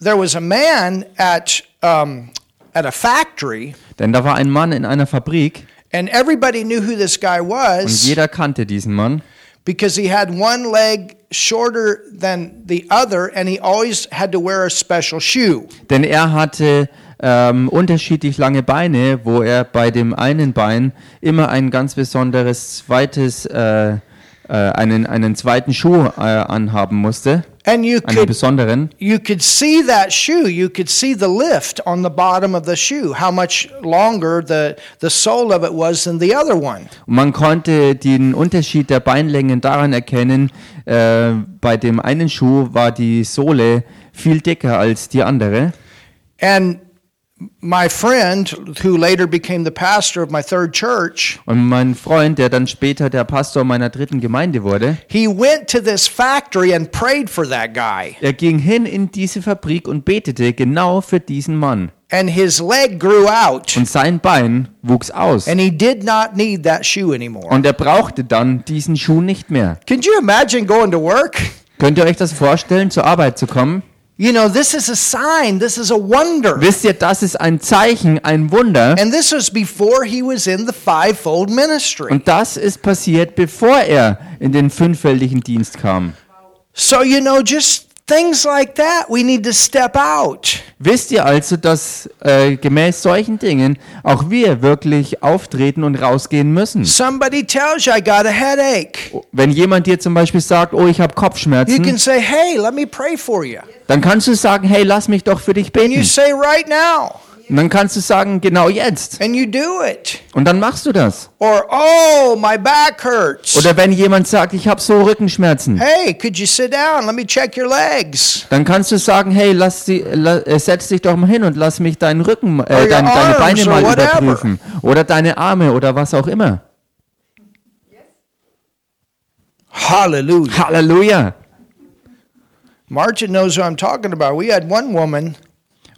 there was a man at, um, at a factory, Denn da war ein Mann in einer Fabrik and everybody knew who this guy und was jeder kannte diesen Mann. because he had one leg shorter than the other, and he always had to wear a special shoe. Denn er hatte ähm, unterschiedlich lange Beine, wo er bei dem einen Bein immer ein ganz besonderes zweites, äh, äh, einen, einen zweiten Schuh äh, anhaben musste, And you einen could besonderen. you could see that shoe. You could see the lift on the bottom of the shoe, how much longer the, the sole of it was than the other one. Und man konnte den Unterschied der Beinlängen daran erkennen, äh, bei dem einen Schuh war die Sohle viel dicker als die andere. And my friend, who later became the pastor of my third church, Und mein Freund, der dann später der Pastor meiner dritten Gemeinde wurde, he went to this factory and prayed for that guy. er ging hin in diese Fabrik und betete genau für diesen Mann. And his leg grew out, Und sein Bein wuchs aus. and he did not need that shoe anymore. Und er brauchte dann diesen Schuh nicht mehr. Can you imagine going to work? Könnt ihr euch das vorstellen, zur Arbeit zu kommen? You know, this is a sign, this is a wonder. Wisst ihr, das ist ein Zeichen, ein Wunder. And this was before he was in the fivefold ministry. Und das ist passiert, bevor er in den fünffältigen Dienst kam. So, you know, just things like that, we need to step out. Wisst ihr also, dass äh, gemäß solchen Dingen auch wir wirklich auftreten und rausgehen müssen? Somebody tells you, I got a headache. Wenn jemand dir zum Beispiel sagt, oh, ich habe You can Kopfschmerzen, say, hey, let me pray for you. dann kannst du sagen, hey, lass mich doch für dich And you beten. say, right now. Und dann kannst du sagen, genau jetzt. And you do it. Und dann machst du das. Or, oh, my back hurts. Oder wenn jemand sagt, ich habe so Rückenschmerzen, Hey, could you sit down? Let me check your legs. dann kannst du sagen, hey, lass sie, la, äh, setz dich doch mal hin und lass mich deinen Rücken, äh, dein, deine Beine mal überprüfen. Oder deine Arme oder was auch immer. Hallelujah. Halleluja. Martin knows who I'm talking about. We had one woman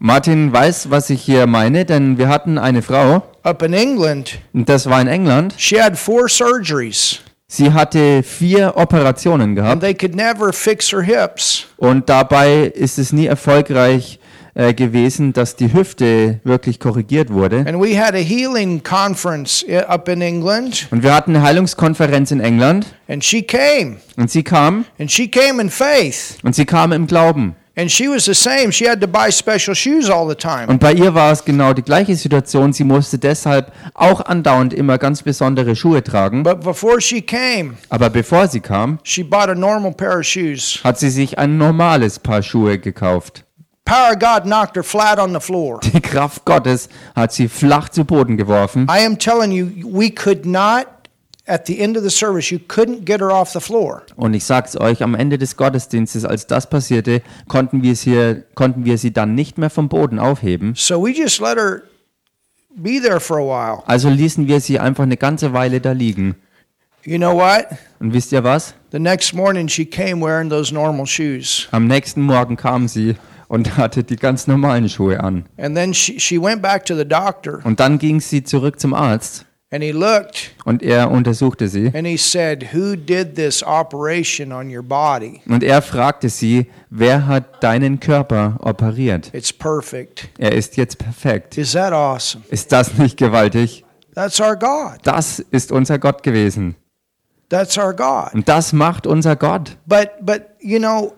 Martin weiß, was ich hier meine, denn wir hatten eine Frau, up in England. und das war in England. She had four surgeries, Sie hatte vier Operationen and gehabt they could never fix her hips. und dabei ist es nie erfolgreich äh, gewesen, dass die Hüfte wirklich korrigiert wurde. And we had a healing conference i- up in England, Und wir hatten eine Heilungskonferenz in England and she came, und sie kam and she came in faith. und sie kam im Glauben. And she was the same. She had to buy special shoes all the time. Und bei ihr war es genau die gleiche Situation. Sie musste deshalb auch andauernd immer ganz besondere Schuhe tragen. But before she came, Aber bevor sie kam, she bought a normal pair of shoes. hat sie sich ein normales Paar Schuhe gekauft. Power of God knocked her flat on the floor. Die Kraft Gottes hat sie flach zu Boden geworfen. I am telling you, we could not, at the end of the service, you couldn't get her off the floor. Und ich sag's euch, am Ende des Gottesdienstes, als das passierte, konnten wir, es hier, konnten wir sie dann nicht mehr vom Boden aufheben. So we just let her be there for a while. Also ließen wir sie einfach eine ganze Weile da liegen. You know what? Und wisst ihr was? The next morning, she came wearing those normal shoes. Am nächsten Morgen kam sie und hatte die ganz normalen Schuhe an. And then she, she went back to the doctor, Und dann ging sie zurück zum Arzt und er untersuchte sie. and he said, Who did this operation on your body? Und er fragte sie, wer hat deinen Körper operiert? It's perfect. Er ist jetzt perfekt. Is that awesome? Ist das nicht gewaltig? That's our God. Das ist unser Gott gewesen. That's our God. Und das macht unser Gott. But but you know,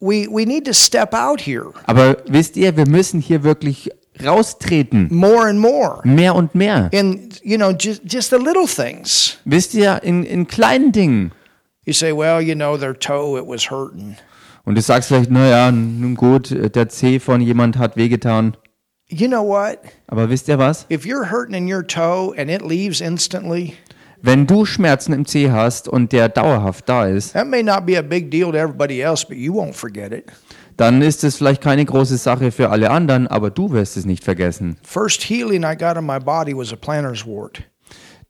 we we need to step out here Aber wisst ihr, wir müssen hier wirklich raustreten. more and more. Mehr und mehr. In you know, just just the little things. Wisst ihr, in, in kleinen Dingen. You say, well, you know, their toe it was hurting. Und du sagst vielleicht, naja, nun gut, der Zeh von jemand hat wehgetan. You know what? Aber wisst ihr was? If you're hurting in your toe and it leaves instantly, Wenn du Schmerzen im Zeh hast und der dauerhaft da ist, that may not be a big deal to everybody else, but you won't forget it. Dann ist es vielleicht keine große Sache für alle anderen, aber du wirst es nicht vergessen. First healing I got in my body was a plantar's wart.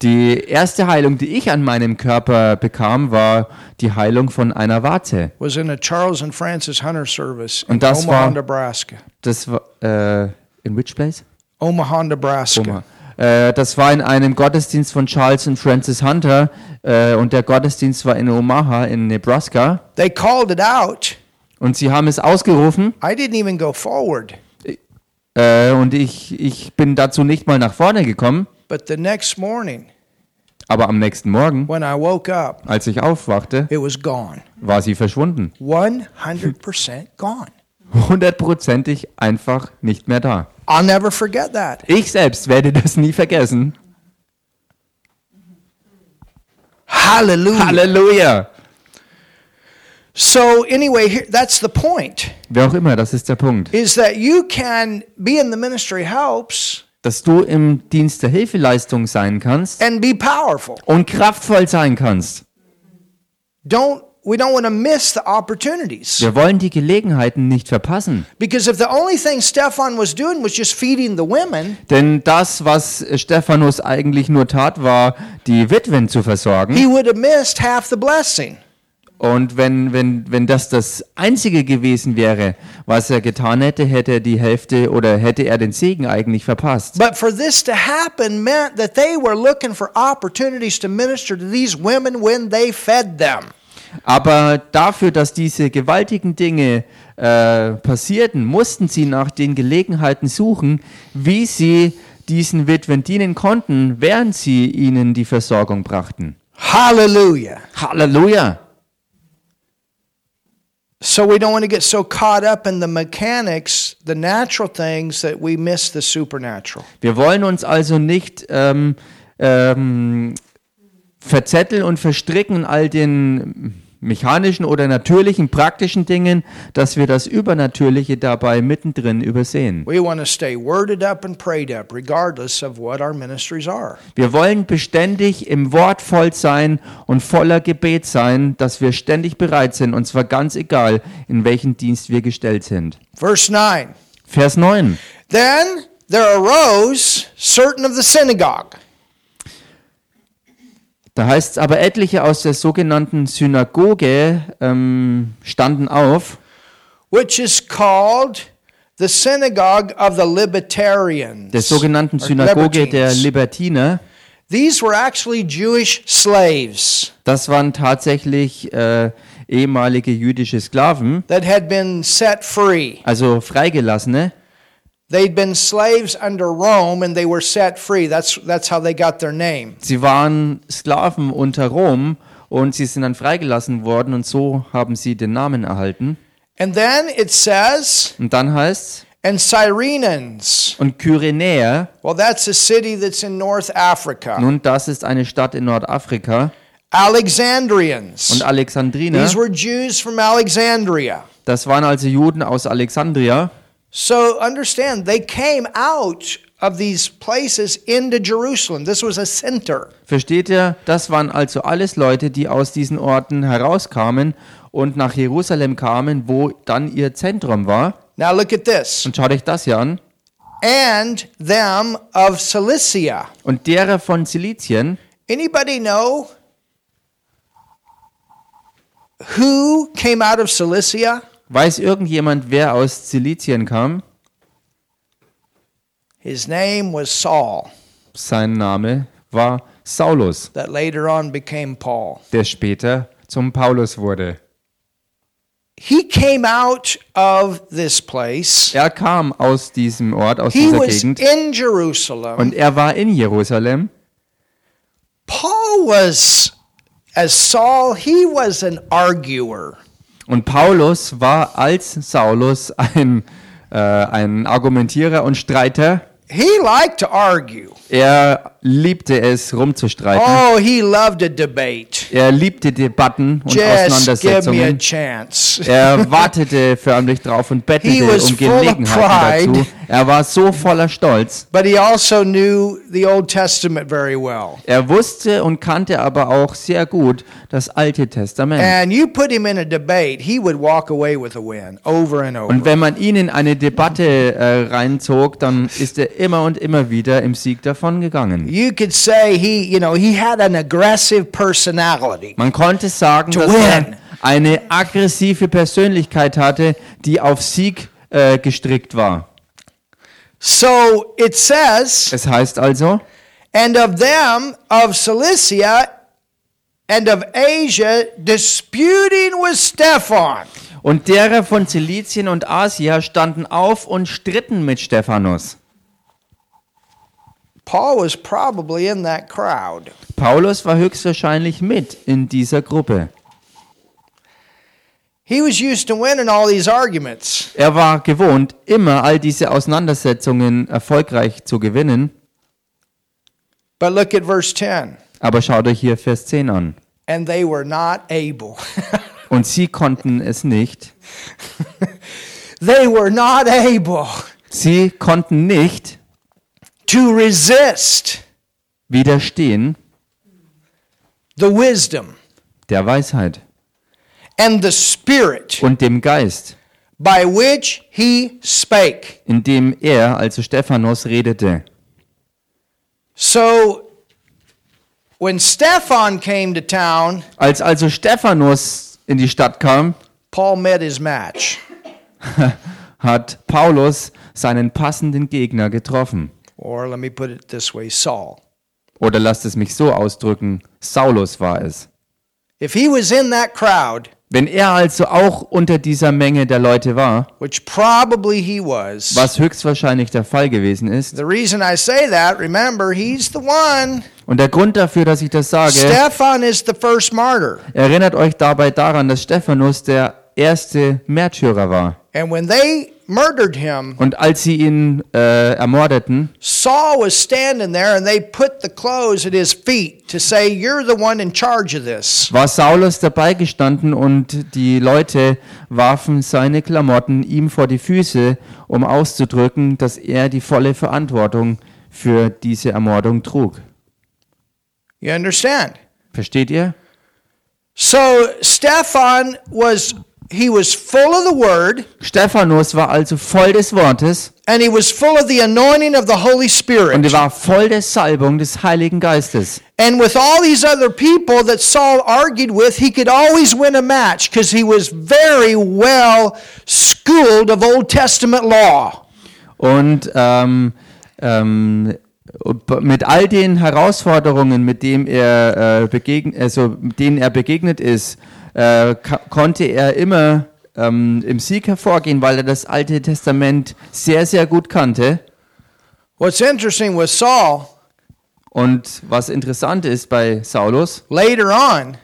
Die erste Heilung, die ich an meinem Körper bekam, war die Heilung von einer Warze. Was in a Charles and Francis Hunter service in Und das Omaha, war- Nebraska. Das war äh, in which place? Omaha, Nebraska. Oma. Äh, das war in einem Gottesdienst von Charles und Francis Hunter äh, und der Gottesdienst war in Omaha in Nebraska They called it out. Und sie haben es ausgerufen I didn't even go forward. äh, und ich, ich bin dazu nicht mal nach vorne gekommen, But the next morning, aber am nächsten Morgen, when I woke up, als ich aufwachte, it was gone. war sie verschwunden. 100% gone. Hundertprozentig einfach nicht mehr da. I'll never forget that. Ich selbst werde das nie vergessen. Hallelujah. Halleluja! So anyway, here, that's the point. Wer auch immer, das ist der Punkt. Is that you can be in the ministry helps Dass du im Dienst der Hilfeleistung sein kannst and be powerful. und kraftvoll sein kannst. Don't we don't want to miss the opportunities. Wir wollen die Gelegenheiten nicht verpassen. Because if the only thing Stefan was doing was just feeding the women, Denn das, was Stephanus eigentlich nur tat, war, die Witwen zu versorgen. he would have missed half the blessing. Und wenn, wenn, wenn das das Einzige gewesen wäre, was er getan hätte, hätte er die Hälfte oder hätte er den Segen eigentlich verpasst. But for this to happen meant that they were looking for opportunities to minister to these women when they fed them. Aber dafür, dass diese gewaltigen Dinge äh, passierten, mussten sie nach den Gelegenheiten suchen, wie sie diesen Witwen dienen konnten, während sie ihnen die Versorgung brachten. Hallelujah. Halleluja! So we don't want to get so caught up in the mechanics, the natural things, that we miss the supernatural. Wir wollen uns also nicht ähm, ähm, verzetteln und verstricken all den mechanischen oder natürlichen, praktischen Dingen, dass wir das Übernatürliche dabei mittendrin übersehen. We want to stay worded up and prayed up, regardless of what our ministries are. Wir wollen beständig im Wort voll sein und voller Gebet sein, dass wir ständig bereit sind, und zwar ganz egal, in welchen Dienst wir gestellt sind. Verse 9 Vers 9. Then there arose certain of the synagogue. Da heißt es aber, etliche aus der sogenannten Synagoge ähm, standen auf, which is called the synagogue of the libertarians. der sogenannten Synagoge der. Libertiner. These were actually Jewish slaves Das waren tatsächlich äh, ehemalige jüdische Sklaven, that had been set free. also Freigelassene. They'd been slaves under Rome and they were set free. That's, that's how they got their name. Sie waren Sklaven unter Rom und sie sind dann freigelassen worden und so haben sie den Namen erhalten. And then it says, Und dann heißt and Cyrenans. und Kyrenäer, Well, that's a city that's in North Africa. nun das ist eine Stadt in Nordafrika Alexandrians. und Alexandriner, These were Jews from Alexandria. das waren also Juden aus Alexandria. So understand, they came out of these places into Jerusalem. This was a center. Versteht ihr? Das waren also alles Leute, die aus diesen Orten herauskamen und nach Jerusalem kamen, wo dann ihr Zentrum war. Now look at this. Und schaut euch das hier an. And them of Cilicia. Und derer von Silizien, Anybody know who came out of Cilicia? Weiß irgendjemand, wer aus Silizien kam? His name was Saul, Sein Name war Saulus, that later on became Paul. der später zum Paulus wurde. He came out of this place. Er kam aus diesem Ort, aus He dieser was Gegend in Jerusalem. und er war in Jerusalem. Paul was, as Saul, he was an arguer. Und Paulus war als Saulus ein, äh, ein Argumentierer und Streiter. He liked to argue. Er liebte es, rumzustreiten. Oh, he loved a debate. Er liebte Debatten und Just give me a Auseinandersetzungen. chance. Er wartete förmlich drauf und was um Gelegenheiten dazu. Er war so voller Stolz. But he also knew the Old Testament very well. Er wusste und kannte aber auch sehr gut das Alte Testament. And you put him in a debate, he would walk away with a win over and Und over. wenn man ihn in eine Debatte äh, reinzog, dann ist er immer und immer wieder im Sieg davon gegangen. You could say he, you know, he had an aggressive personality. Man konnte sagen, dass win. er eine aggressive Persönlichkeit hatte, die auf Sieg äh, gestrickt war. So it says, Es heißt also, and of them of Cilicia and of Asia disputing with Stephan. und derer von Silizien und Asia standen auf und stritten mit Stephanus. Paul was probably in that crowd. Paulus war höchstwahrscheinlich mit in dieser Gruppe. He was used to winning all these arguments. Er war gewohnt, immer all diese Auseinandersetzungen erfolgreich zu gewinnen. But look at verse 10. Aber schaut euch hier Vers 10 an. And they were not able. Und sie konnten es nicht. they were not able Sie konnten nicht to resist widerstehen the wisdom der Weisheit and the spirit und dem Geist, by which he spake. indem er, also Stephanus, redete. So when Stephan came to town, Als also Stephanus in die Stadt kam, Paul met his match. hat Paulus seinen passenden Gegner getroffen. Or let me put it this way Saul. Oder lasst es mich so ausdrücken, Saulus war es. If he was in that crowd, Wenn er also auch unter dieser Menge der Leute war, which probably he was, was höchstwahrscheinlich der Fall gewesen ist, the reason I say that, remember, he's the one. und der Grund dafür, dass ich das sage, erinnert euch dabei daran, dass Stephanus der erste Märtyrer war. And when they Und als sie ihn äh, ermordeten, Saul was standing there and they put the clothes at his feet to say, You're the one in charge of this. war Saulus dabei gestanden und die Leute warfen seine Klamotten ihm vor die Füße, um auszudrücken, dass er die volle Verantwortung für diese Ermordung trug. You understand? Versteht ihr? So Stephan was he was full of the word Stephanus war also voll des Wortes and he was full of the anointing of the Holy und Spirit. er war voll der Salbung des Heiligen Geistes. And with all these other people that Saul argued with, he could always win a match because he was very well schooled of Old Testament law. Und ähm, ähm, mit all den Herausforderungen, mit dem er äh, begegnet, also denen er begegnet ist, äh, konnte er immer ähm, im Sieg hervorgehen, weil er das Alte Testament sehr, sehr gut kannte. What's interesting with Saul, Und was interessant ist bei Saulus, later on,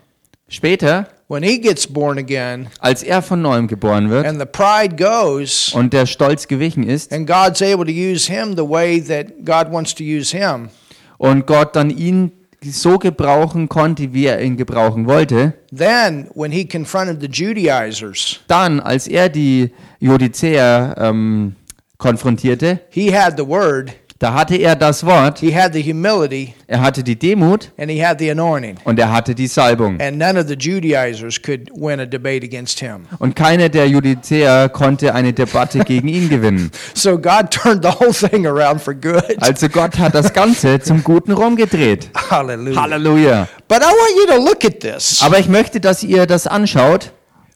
später, when he gets born again als er von neuem geboren wird and the pride goes, und der Stolz gewichen ist and God's able to use him the way that God wants to use him, und Gott dann ihn so gebrauchen konnte, wie er ihn gebrauchen wollte, then when he confronted the Judaizers, dann, als er die Judizäer ähm, konfrontierte, he had the word, da hatte er das Wort, he had the humility, er hatte die Demut and he had the anointing. und er hatte die Salbung. And none of the Judaizers could win a debate against him. Und keiner der Judizäer konnte eine Debatte gegen ihn gewinnen. So God turned the whole thing around for good. Also Gott hat das Ganze zum Guten rumgedreht. Hallelujah. Halleluja. But I want you to look at this. Aber ich möchte, dass ihr das anschaut.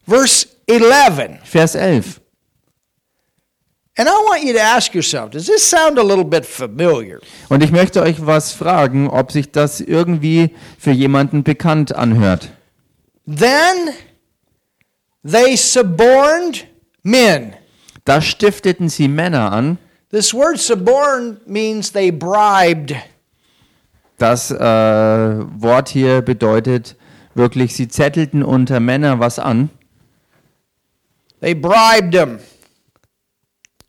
Verse 11. Vers 11. Und ich möchte euch was fragen, ob sich das irgendwie für jemanden bekannt anhört. Then they suborned men. Da stifteten sie Männer an. This word suborn means they bribed. Das äh, Wort hier bedeutet wirklich, sie zettelten unter Männer was an. They bribed them.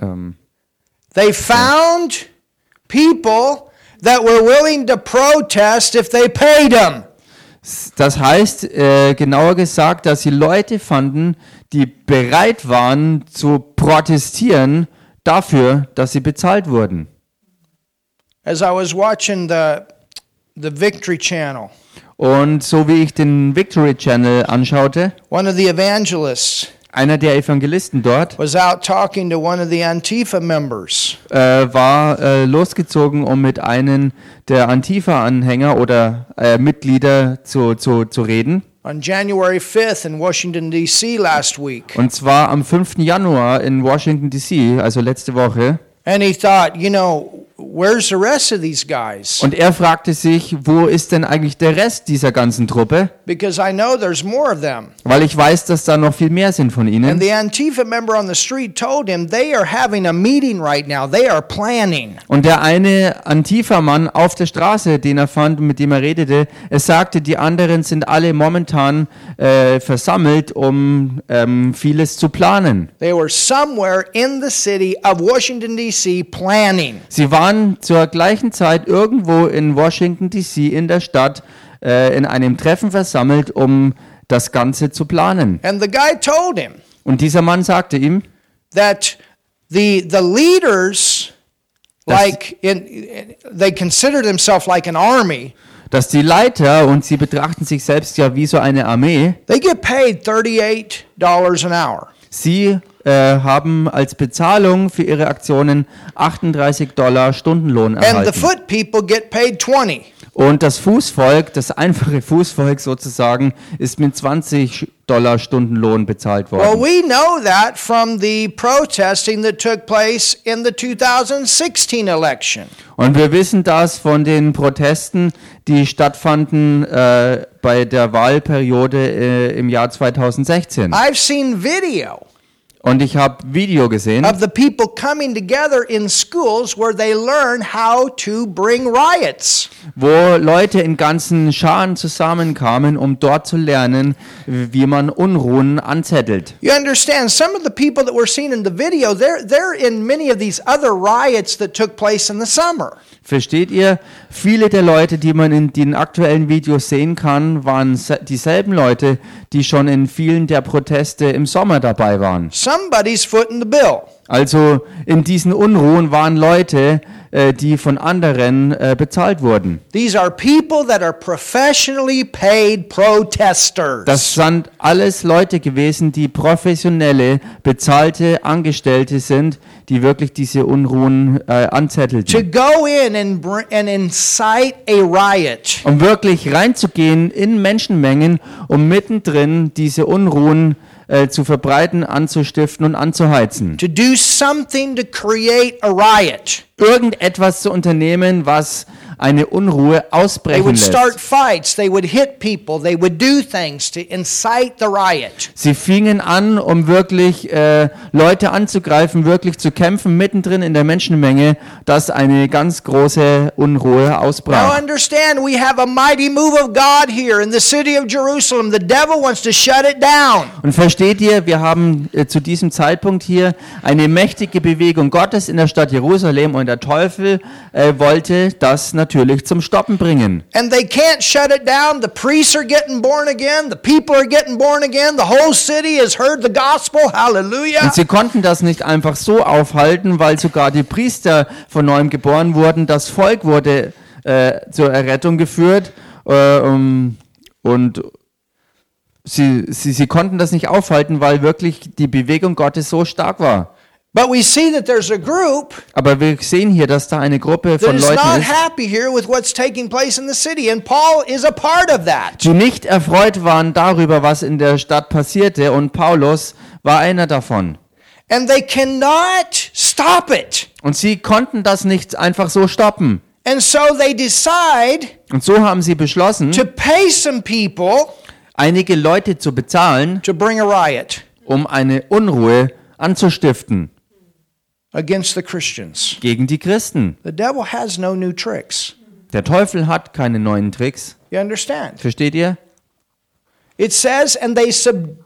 Ähm, They found people that were willing to protest if they paid them. Das heißt, äh, genauer gesagt, dass sie Leute fanden, die bereit waren zu protestieren dafür, dass sie bezahlt wurden. As I was watching the the Victory Channel, Und so wie ich den Victory Channel anschaute, one of the evangelists einer der Evangelisten dort was out talking to one of the Antifa members. äh, war äh, losgezogen, um mit einem der Antifa-Anhänger oder äh, Mitglieder zu, zu, zu reden. on January 5th in Washington, D.C. last week. Und zwar am 5. Januar in Washington, D.C., also letzte Woche. And he thought, you know, where's the rest of these guys? Und er fragte sich, wo ist denn eigentlich der Rest dieser ganzen Truppe? Because I know there's more of them. Weil ich weiß, dass da noch viel mehr sind von And ihnen. the Antifa member on the street told him they are having a meeting right now. They are planning. Und der eine Antifa-Mann auf der Straße, den er fand, mit dem er redete, er sagte, die anderen sind alle momentan äh, versammelt, um ähm, vieles zu planen. They were somewhere in the city of Washington, D.C., planning. Sie waren zur gleichen Zeit irgendwo in Washington, D.C., in der Stadt, äh, in einem Treffen versammelt, um das Ganze zu planen. And the guy told him Und dieser Mann sagte ihm, that the, the leaders, Das- like, in, they consider themselves like an army. dass die Leiter, und sie betrachten sich selbst ja wie so eine Armee, They get paid $38 an hour. sie äh, haben als Bezahlung für ihre Aktionen 38 Dollar Stundenlohn And the erhalten. foot people get paid 20. Und das Fußvolk, das einfache Fußvolk sozusagen, ist mit 20 Dollar Stundenlohn bezahlt Well, worden. we know that from the protesting that took place in the 2016 election. Und wir wissen das von den Protesten, die stattfanden äh, bei der Wahlperiode äh, im Jahr 2016. I've seen video Und ich habe Video gesehen, of the people coming together in schools where they learn how to bring riots. wo Leute in ganzen Scharen zusammenkamen, um dort zu lernen, wie man Unruhen anzettelt. You understand, some of the people that we're seeing in the video, they're, they're in many of these other riots that took place in the summer. Versteht ihr? Viele der Leute, die man in den aktuellen Videos sehen kann, waren se- dieselben Leute, die schon in vielen der Proteste im Sommer dabei waren. Somebody's footing the bill. Also in diesen Unruhen waren Leute, die von anderen äh, bezahlt wurden. These are people that are professionally paid protesters. Das sind alles Leute gewesen, die professionelle, bezahlte Angestellte sind, die wirklich diese Unruhen äh, to anzettelten. go in and, and incite a riot. Um wirklich reinzugehen in Menschenmengen, um mittendrin diese Unruhen äh, zu verbreiten, anzustiften und anzuheizen. To do do something to create a riot. irgendetwas zu unternehmen, was eine Unruhe They ausbrechen would start lässt. fights, they would hit people, they would do things to incite the riot. Sie fingen an, um wirklich äh, Leute anzugreifen, wirklich zu kämpfen, mittendrin in der Menschenmenge, dass eine ganz große Unruhe Now ausbrach. understand, we have a mighty move of God here in the city of Jerusalem. The devil wants to shut it down. Und versteht ihr, wir haben äh, zu diesem Zeitpunkt hier eine mächtige Bewegung Gottes in der Stadt Jerusalem und der Teufel äh, wollte das natürlich zum Stoppen bringen. And they can't shut it down. The priests are getting born again. The people are getting born again. The whole city has heard the gospel. Hallelujah. Und sie konnten das nicht einfach so aufhalten, weil sogar die Priester von neuem geboren wurden. Das Volk wurde äh, zur Errettung geführt äh, um, und sie, sie, sie konnten das nicht aufhalten, weil wirklich die Bewegung Gottes so stark war. But we see that there's a group Aber wir sehen hier, dass da eine Gruppe von Leuten ist, happy here with what's taking place in the city. And Paul is a part of that. die nicht erfreut waren darüber, was in der Stadt passierte. Und Paulus war einer davon. And they cannot stop it. Und sie konnten das nicht einfach so stoppen. And so they decide Und so haben sie beschlossen, to pay some people einige Leute zu bezahlen, to bring a riot um eine Unruhe anzustiften against the Christians. gegen die Christen. The devil has no new tricks. Der Teufel hat keine neuen Tricks. You understand? Versteht ihr? It says, and they sub,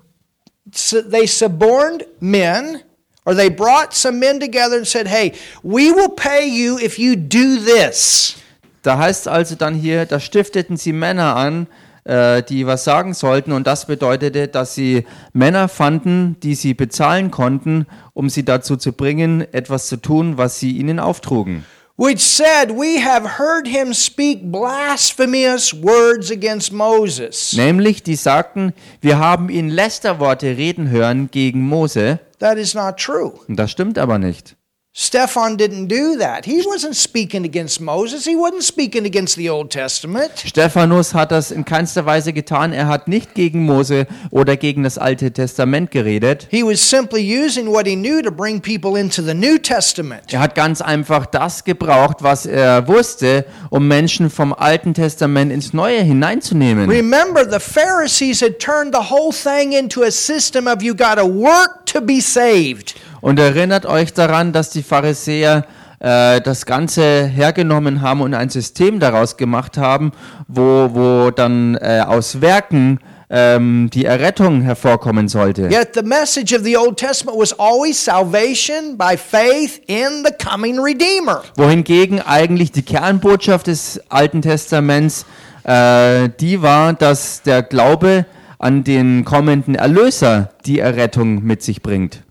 they suborned men, or they brought some men together and said, "Hey, we will pay you if you do this." Da heißt es also dann hier, da stifteten sie Männer an, äh, die was sagen sollten. Und das bedeutete, dass sie Männer fanden, die sie bezahlen konnten, um sie dazu zu bringen, etwas zu tun, was sie ihnen auftrugen. Which said, "We have heard him speak blasphemous words against Moses." Nämlich, die sagten, wir haben ihn Lästerworte reden hören gegen Mose. That is not true. Und das stimmt aber nicht. Stephan didn't do that. He wasn't speaking against Moses. He wasn't speaking against the Old Testament. Stephanus hat das in keinster Weise getan. Er hat nicht gegen Mose oder gegen das Alte Testament geredet. He was simply using what he knew to bring people into the New Testament. Er hat ganz einfach das gebraucht, was er wusste, um Menschen vom Alten Testament ins Neue hineinzunehmen. Remember, the Pharisees had turned the whole thing into a system of you got to work to be saved. Und erinnert euch daran, dass die Pharisäer äh, das Ganze hergenommen haben und ein System daraus gemacht haben, wo, wo dann äh, aus Werken ähm, die Errettung hervorkommen sollte. Yet the message of the Old Testament was always salvation by faith in the coming Redeemer. Wohingegen eigentlich die Kernbotschaft des Alten Testaments äh, die war, dass der Glaube an den kommenden Erlöser die Errettung mit sich bringt.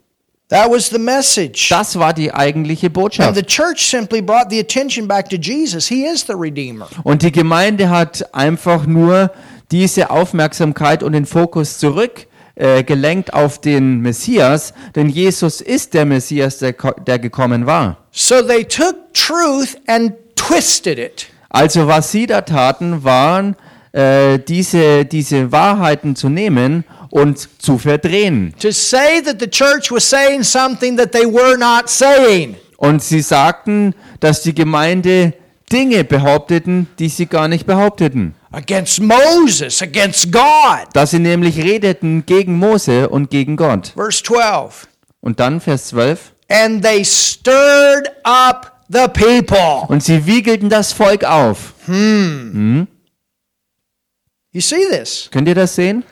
That was the message. Das war die eigentliche And Botschaft. the church simply brought the attention back to Jesus. He is the Redeemer. Und die Gemeinde hat einfach nur diese Aufmerksamkeit und den Fokus zurück äh, gelenkt auf den Messias, denn Jesus ist der Messias, der, der gekommen war. So they took truth and twisted it. Also was sie da taten, waren äh, diese, diese Wahrheiten zu nehmen und zu verdrehen. To say that the church was saying something that they were not saying. Und sie sagten, dass die Gemeinde Dinge behaupteten, die sie gar nicht behaupteten. Against Moses, against God. Dass sie nämlich redeten gegen Mose und gegen Gott. Verse 12. Und dann Vers 12. And they stirred up the people. Und sie wiegelten das Volk auf. You see this? Könnt ihr das sehen?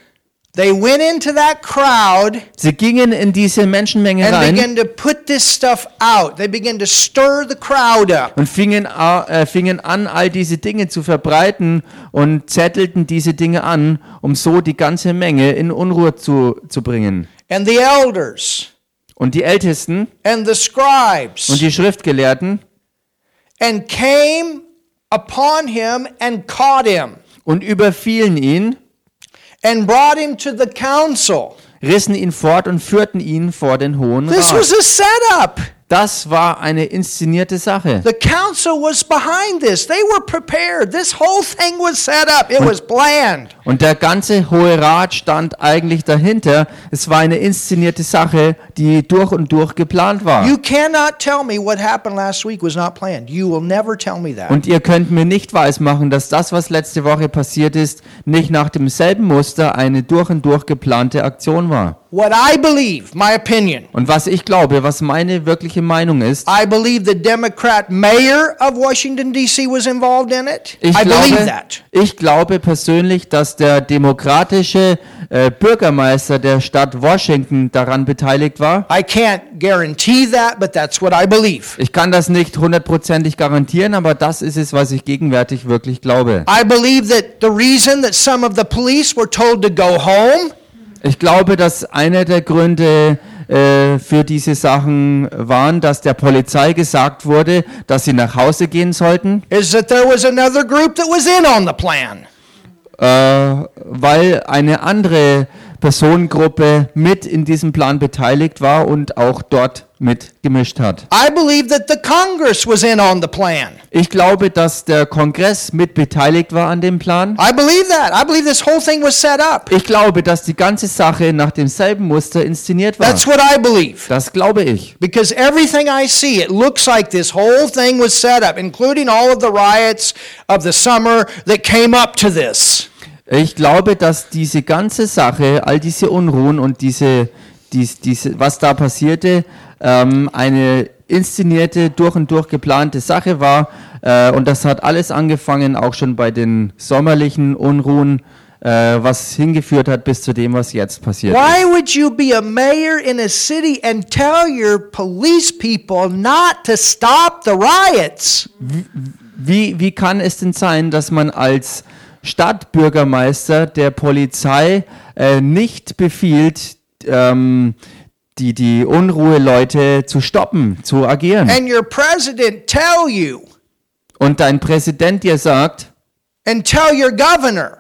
They went into that crowd Sie gingen in diese Menschenmenge and rein began to put this stuff out. They began to stir the crowd up. und fingen, äh, fingen an, all diese Dinge zu verbreiten und zettelten diese Dinge an, um so die ganze Menge in Unruhe zu, zu bringen. And the elders Und die Ältesten and the und scribes die Schriftgelehrten and came upon him and caught him und überfielen ihn, and brought him to the council. rissen ihn fort und führten ihn vor den Hohen This Rat. was a setup. Das war eine inszenierte Sache. The council was behind this. They were prepared. This whole thing was set up. It was planned. Und der ganze Hohe Rat stand eigentlich dahinter. Es war eine inszenierte Sache, die durch und durch geplant war. You cannot tell me what happened last week was not planned. You will never tell me that. Und ihr könnt mir nicht weismachen, dass das, was letzte Woche passiert ist, nicht nach demselben Muster eine durch und durch geplante Aktion war. What I believe, my opinion, Und was ich glaube, was meine wirkliche Meinung ist, I believe the Democrat mayor of Washington, D.C. was involved in it. ich I believe glaube, that. ich glaube persönlich, dass der demokratische äh, Bürgermeister der Stadt Washington daran beteiligt war. I can't guarantee that, but that's what I believe. Ich kann das nicht hundertprozentig garantieren, aber das ist es, was ich gegenwärtig wirklich glaube. I believe that the reason that some of the police were told to go home Ich glaube, dass einer der Gründe äh, für diese Sachen waren, dass der Polizei gesagt wurde, dass sie nach Hause gehen sollten, is that there was another group that was in on the plan. äh, weil eine andere Personengruppe mit in diesem Plan beteiligt war und auch dort mitgemischt hat. I believe that the Congress was in on the plan. Ich glaube, dass der Kongress mit beteiligt war an dem Plan. I believe that. I believe this whole thing was set up. Ich glaube, dass die ganze Sache nach demselben Muster inszeniert war. That's what I believe. Das glaube ich. Because everything I see, it looks like this whole thing was set up, including all of the riots of the summer that came up to this. Ich glaube, dass diese ganze Sache, all diese Unruhen und diese, dies, diese was da passierte, ähm, eine inszenierte, durch und durch geplante Sache war. Äh, und das hat alles angefangen, auch schon bei den sommerlichen Unruhen, äh, was hingeführt hat bis zu dem, was jetzt passiert ist. Why would you be a mayor in a city and tell your police people not to stop the riots? Wie, wie kann es denn sein, dass man als Stadtbürgermeister der Polizei äh, nicht befiehlt, ähm, die, die Unruheleute zu stoppen, zu agieren? And your president tell you Und dein Präsident dir sagt and tell your governor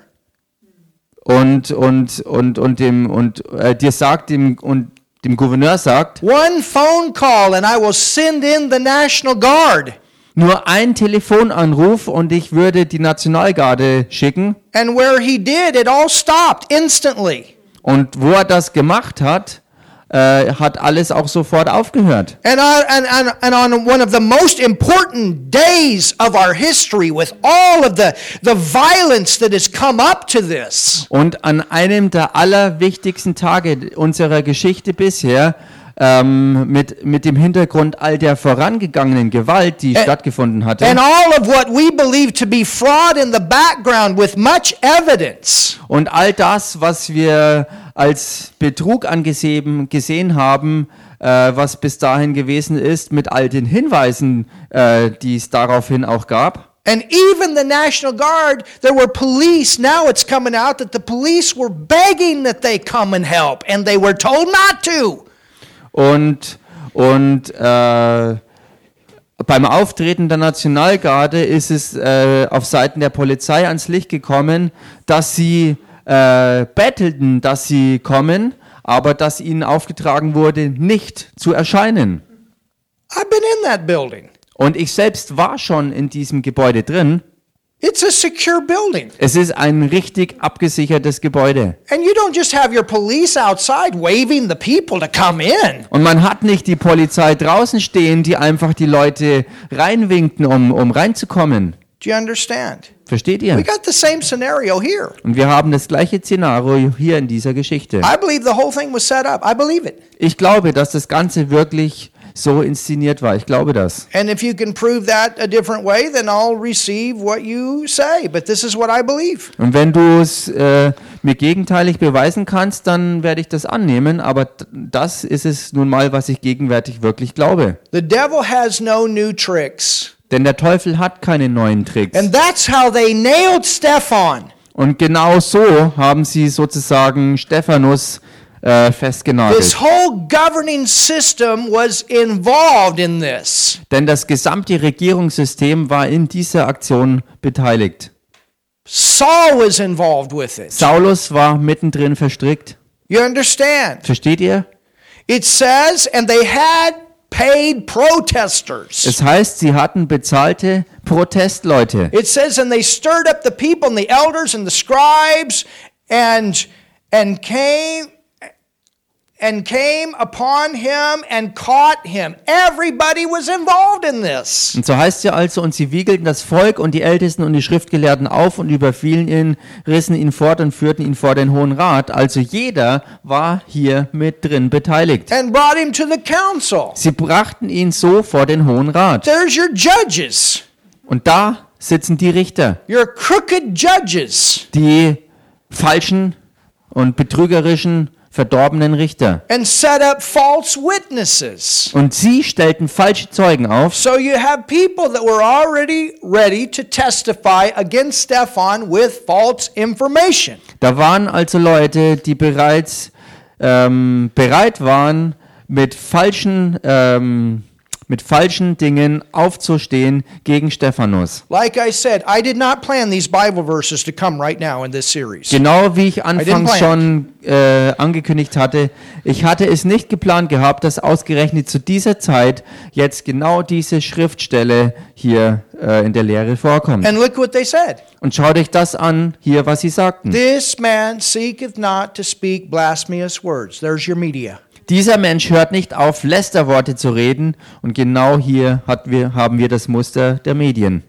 und, und, und, und, dem, und äh, dir sagt dem, und dem Gouverneur sagt, one phone call and I will send in the National Guard. nur ein Telefonanruf und ich würde die Nationalgarde schicken. And where he did, it all stopped instantly. Und wo er das gemacht hat, äh, hat alles auch sofort aufgehört. And on, and, and, and on one of the most important days of our history, with all of the, the violence that has come up to this, Und an einem der allerwichtigsten Tage unserer Geschichte bisher, ähm, mit, mit dem Hintergrund all der vorangegangenen Gewalt, die Ä- stattgefunden hatte, and all of what we believe to be fraud in the background with much evidence, und all das, was wir als Betrug angesehen gesehen haben, äh, was bis dahin gewesen ist, mit all den Hinweisen, äh, die es daraufhin auch gab. and even the National Guard, there were police. Now it's coming out that the police were begging that they come and help, and they were told not to. Und, und äh, beim Auftreten der Nationalgarde ist es äh, auf Seiten der Polizei ans Licht gekommen, dass sie äh, bettelten, dass sie kommen, aber dass ihnen aufgetragen wurde, nicht zu erscheinen. I've been in that building. Und ich selbst war schon in diesem Gebäude drin. It's a secure building. Es ist ein richtig abgesichertes Gebäude. And you don't just have your police outside waving the people to come in. Und man hat nicht die Polizei draußen stehen, die einfach die Leute reinwinkten, um, um reinzukommen. Do you understand? Versteht ihr? We got the same scenario here. Und wir haben das gleiche Szenario hier in dieser Geschichte. I believe the whole thing was set up. I believe it. Ich glaube, dass das Ganze wirklich so inszeniert war. Ich glaube das. And if you can prove that a different way, then I'll receive what you say. But this is what I believe. Und wenn du es äh, mir gegenteilig beweisen kannst, dann werde ich das annehmen. Aber das ist es nun mal, was ich gegenwärtig wirklich glaube. The devil has no new tricks. Denn der Teufel hat keine neuen Tricks. And that's how they nailed Stephan. Und genau so haben sie sozusagen Stephanus äh, This festgenagelt. whole governing system was involved in this. Denn das gesamte Regierungssystem war in dieser Aktion beteiligt. Saul was involved with it. Saulus war mittendrin verstrickt. You understand? Versteht ihr? It says, and they had paid protesters. Es heißt, sie hatten bezahlte Protestleute. It says, and they stirred up the people and the elders and the scribes and and came and came upon him and caught him. Everybody was involved in this. Und so heißt ja also, und sie wiegelten das Volk und die Ältesten und die Schriftgelehrten auf und überfielen ihn, rissen ihn fort und führten ihn vor den Hohen Rat. Also jeder war hier mit drin beteiligt. And brought him to the council. Sie brachten ihn so vor den Hohen Rat. There's your judges, Und da sitzen die Richter, your crooked judges, die falschen und betrügerischen, verdorbenen Richter. and set up false witnesses. Und sie stellten falsche Zeugen auf. So you have people that were already ready to testify against Stephan with false information. Da waren also Leute, die bereits ähm, bereit waren, mit falschen, ähm, mit falschen Dingen aufzustehen gegen Stephanus. Like I said, I did not plan these Bible verses to come right now in this series. Genau wie ich anfangs schon äh, angekündigt hatte, ich hatte es nicht geplant gehabt, dass ausgerechnet zu dieser Zeit jetzt genau diese Schriftstelle hier äh, in der Lehre vorkommt. And look what they said. Und schaut euch das an, hier, was sie sagten. This man seeketh not to speak blasphemous words. There's your media. Dieser Mensch hört nicht auf, Lästerworte zu reden. Und genau hier wir, haben wir das Muster der Medien.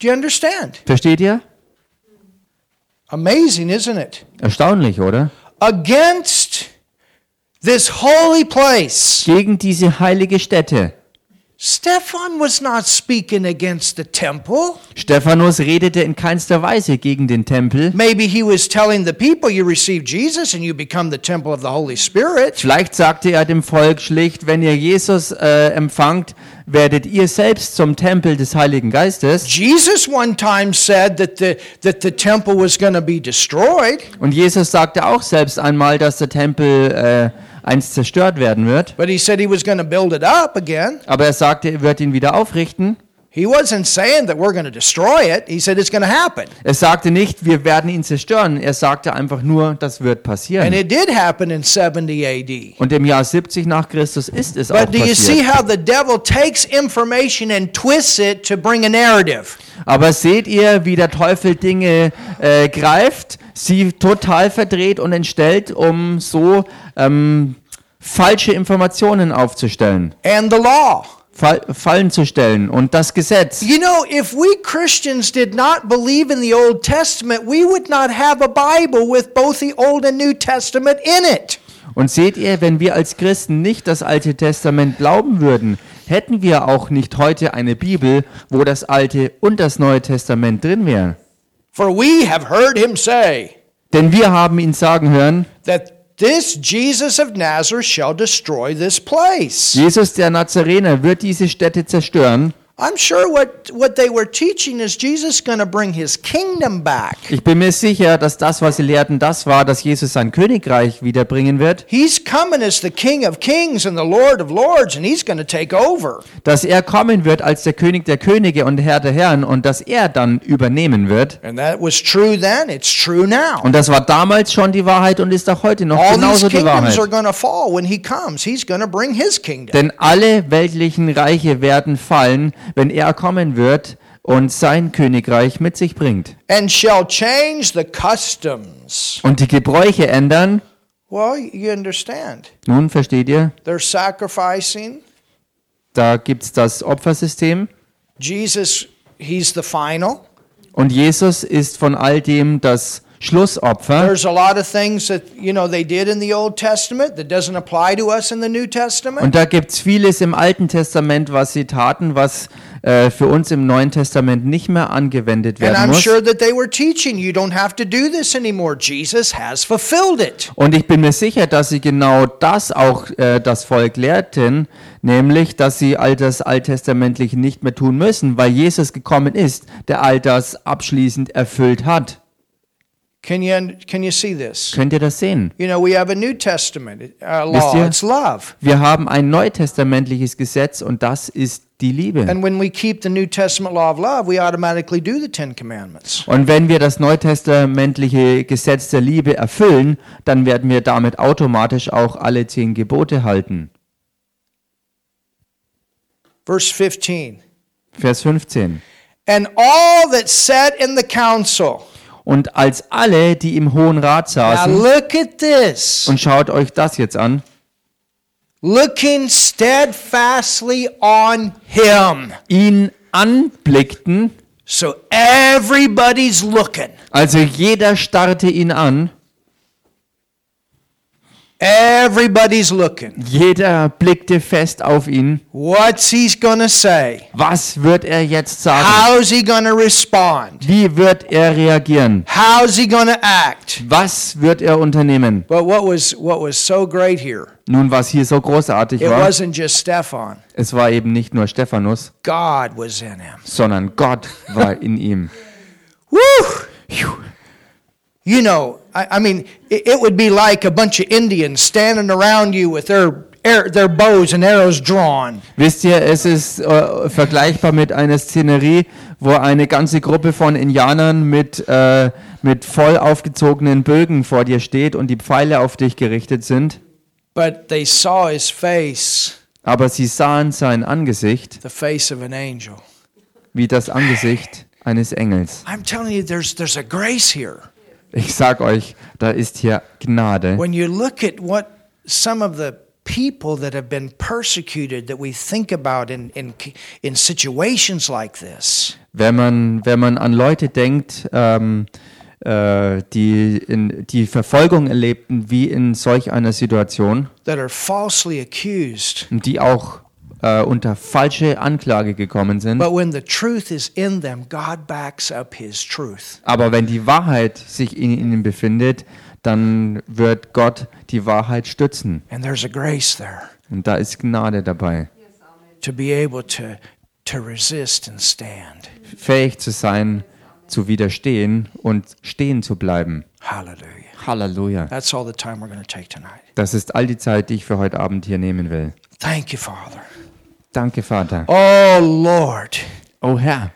Do you understand? Versteht ihr? Amazing, isn't it? Erstaunlich, oder? Against this holy place. Gegen diese heilige Stätte. Stephan was not speaking against the temple. Stephanus redete in keinster Weise gegen den Tempel. Maybe he was telling the people, you receive Jesus and you become the temple of the Holy Spirit. Vielleicht sagte er dem Volk schlicht, wenn ihr Jesus äh, empfangt, werdet ihr selbst zum Tempel des Heiligen Geistes. Jesus one time said that the, that the temple was going to be destroyed, Und Jesus sagte auch selbst einmal, dass der Tempel äh, einst zerstört werden wird. but he said he was going to build it up again. Aber er sagte, er wird ihn wieder aufrichten. He wasn't saying that we're going to destroy it. He said it's going to happen. Er sagte nicht, wir werden ihn zerstören. Er sagte einfach nur, das wird And passieren. it did happen in 70 AD. Und im Jahr 70 nach Christus ist es auch But do you see passiert. how the devil takes information and twists it to bring a narrative? Aber seht ihr, wie der Teufel Dinge äh, greift, sie total verdreht und entstellt, um so ähm, falsche Informationen aufzustellen, And the law. Fall, Fallen zu stellen und das Gesetz. You know, if we Christians did not believe in the Old Testament, we would not have a Bible with both the Old and New Testament in it. Und seht ihr, wenn wir als Christen nicht das Alte Testament glauben würden, hätten wir auch nicht heute eine Bibel, wo das Alte und das Neue Testament drin wären. For we have heard him say Denn wir haben ihn sagen hören, that this Jesus of Nazareth shall destroy this place. Jesus der Nazarener wird diese Städte zerstören. I'm sure what, what they were teaching is Jesus going to bring his kingdom back. Ich bin mir sicher, dass das, was sie lehrten, das war, dass Jesus sein Königreich wiederbringen wird, He's coming as the King of Kings and the Lord of Lords, and he's going to take over. dass er kommen wird als der König der Könige und Herr der Herren und dass er dann übernehmen wird. And that was true then, it's true now. Und das war damals schon die Wahrheit und ist auch heute noch All these genauso die kingdoms Wahrheit. are going to fall when he comes. He's going to bring his kingdom. Denn alle weltlichen Reiche werden fallen, wenn er kommen wird und sein Königreich mit sich bringt. And shall change the customs. Und die Gebräuche ändern. Well, you understand. Nun versteht ihr, They're sacrificing. da gibt es das Opfersystem Jesus, he's the final. und Jesus ist von all dem das Schlussopfer. There's a lot of things that, you know, they did in the Old Testament that doesn't apply to us in the New Testament. Und da gibt es vieles im Alten Testament, was sie taten, was äh, für uns im Neuen Testament nicht mehr angewendet And werden I'm muss. sure that they were teaching you don't have to do this anymore. Jesus has fulfilled it. Und ich bin mir sicher, dass sie genau das auch äh, das Volk lehrten, nämlich, dass sie all das Alttestamentliche nicht mehr tun müssen, weil Jesus gekommen ist, der all das abschließend erfüllt hat. Can you can you see this? Könnt ihr das sehen? You know, we have a New Testament uh, law. ihr? It's love. Wir haben ein neutestamentliches Gesetz und das ist die Liebe. And when we keep the New Testament law of love, we automatically do the Ten Commandments. Und wenn wir das neutestamentliche Gesetz der Liebe erfüllen, dann werden wir damit automatisch auch alle zehn Gebote halten. Verse 15. Vers 15. And all that sat in the council. Und als alle, die im Hohen Rat Now saßen, look at this. und schaut euch das jetzt an, Looking steadfastly on him. ihn anblickten, So everybody's looking. also jeder starrte ihn an, Everybody's looking. jeder blickte fest auf ihn. What's he gonna say? Was wird er jetzt sagen? How's he gonna respond? Wie wird er reagieren? How's he gonna act? Was wird er unternehmen? But what was what was so great here? Nun, was hier so großartig It war, wasn't just Stephan. es war eben nicht nur Stephanus, God was in him. sondern Gott war in ihm. Woo! You know, I, I mean, it, it would be like a bunch of Indians standing around you with their their bows and arrows drawn. Wisst ihr, es ist äh, vergleichbar mit einer Szenerie, wo eine ganze Gruppe von Indianern mit, äh, mit voll aufgezogenen Bögen vor dir steht und die Pfeile auf dich gerichtet sind. But they saw his face, Aber sie sahen sein Angesicht the face of an angel. wie das Angesicht eines Engels. I'm telling you, there's there's a grace here. Ich sag euch, da ist hier Gnade. When you look at what some of the people that have been persecuted that we think about in, in, in situations like this, Wenn man, wenn man an Leute denkt, ähm, äh, die, in, die Verfolgung erlebten, wie in solch einer Situation, that are falsely accused. die auch äh, unter falsche Anklage gekommen sind. But when the truth is in them, God backs up his truth. Aber wenn die Wahrheit sich in ihnen befindet, dann wird Gott die Wahrheit stützen. And there's a grace there Und da ist Gnade dabei. to be able to, to resist and stand. Fähig zu sein, zu widerstehen und stehen zu bleiben. Hallelujah. Halleluja. That's all the time we're going to take tonight. Das ist all die Zeit, die ich für heute Abend hier nehmen will. Thank you, Father. Danke, Vater. Oh, Lord, Oh Herr,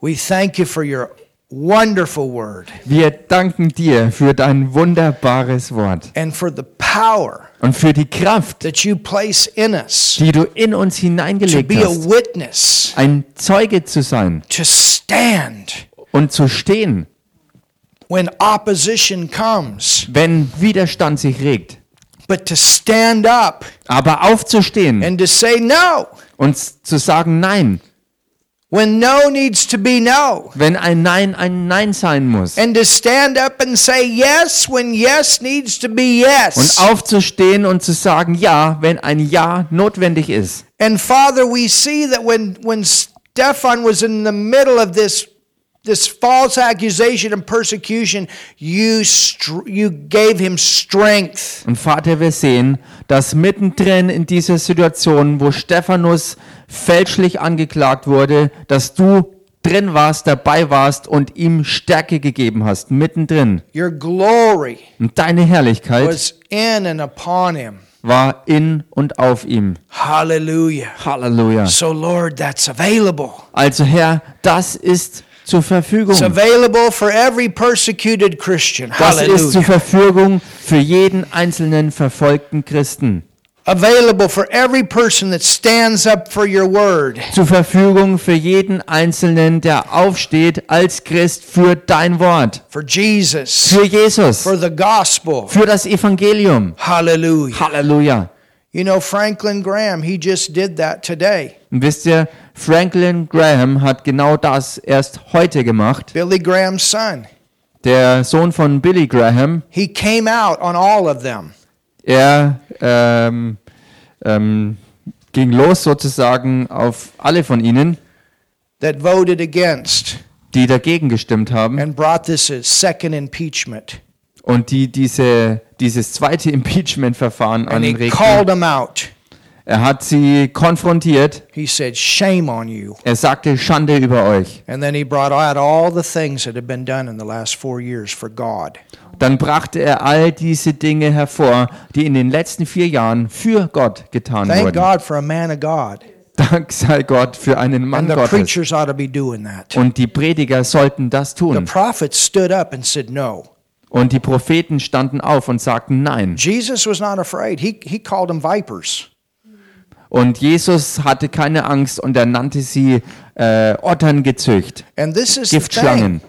we thank you for your wonderful word wir danken dir für dein wunderbares Wort and for the power und für die Kraft, that you place in us die du in uns to hineingelegt be a hast, witness, ein Zeuge zu sein to stand und zu stehen, when opposition comes, wenn Widerstand sich regt. but to stand up Aber aufzustehen and to say no und zu sagen Nein, when no needs to be no. wenn ein Nein ein Nein sein muss. And to stand up and say yes when yes needs to be Und yes. aufzustehen und zu sagen Ja, wenn ein Ja notwendig ist. And Father, we see that when when Stephan was in the middle of this this false accusation and persecution, you you gave him strength. Und Vater, wir sehen, dass mittendrin in dieser Situation, wo Stephanus fälschlich angeklagt wurde, dass du drin warst, dabei warst und ihm Stärke gegeben hast, mittendrin. Your glory Und deine Herrlichkeit was in and upon him. war in und auf ihm. Hallelujah. Halleluja. So Lord, that's available. Also Herr, das ist zur Verfügung. Das ist zur. Verfügung für jeden einzelnen verfolgten Christen. Available for every person that stands up for your word. Zur Verfügung für jeden einzelnen, der aufsteht als Christ für dein Wort. For Jesus. Für Jesus. For the gospel. Für das Evangelium. Hallelujah. Halleluja. You know, Franklin Graham, he just did that today. Und wisst ihr, Franklin Graham hat genau das erst heute gemacht. Billy Graham's son. Der Sohn von Billy Graham, He came out on all of them. er ähm, ähm, ging los sozusagen auf alle von ihnen, that voted against die dagegen gestimmt haben and brought this second impeachment. und die diese, dieses zweite Impeachment-Verfahren And he anregten. Er hat sie konfrontiert. He said, Shame on you. Er sagte Schande über euch. And then he brought out all the things that had been done in the last four years for God. Dann brachte er all diese Dinge hervor, die in den letzten vier Jahren für Gott getan Thank wurden. God for a man of God. Dank sei Gott für einen Mann And the Gottes. preachers ought to be doing that. Und die Prediger sollten das tun. prophets stood up and said, No. Und die Propheten standen auf und sagten Nein. Jesus was not afraid. He, he called them vipers. Und Jesus hatte keine Angst und er nannte sie äh, Otterngezücht, Giftschlangen.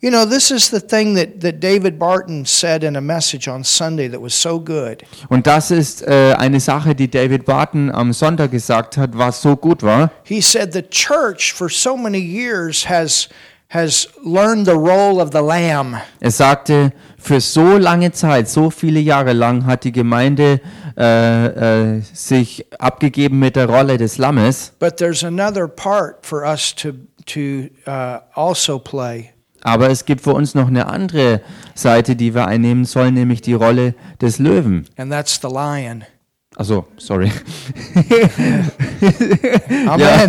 You know, this is the thing that, that David Barton said in a message on Sunday that was so good. Und das ist äh, eine Sache, die David Barton am Sonntag gesagt hat, was so gut war. He said the church for so many years has has learned the role of the lamb. Er sagte, für so lange Zeit, so viele Jahre lang hat die Gemeinde äh, äh, sich abgegeben mit der Rolle des Lammes. But there's another part for us to to uh, also play. Aber es gibt für uns noch eine andere Seite, die wir einnehmen sollen, nämlich die Rolle des Löwen. and that's the lion. Also, sorry. Amen.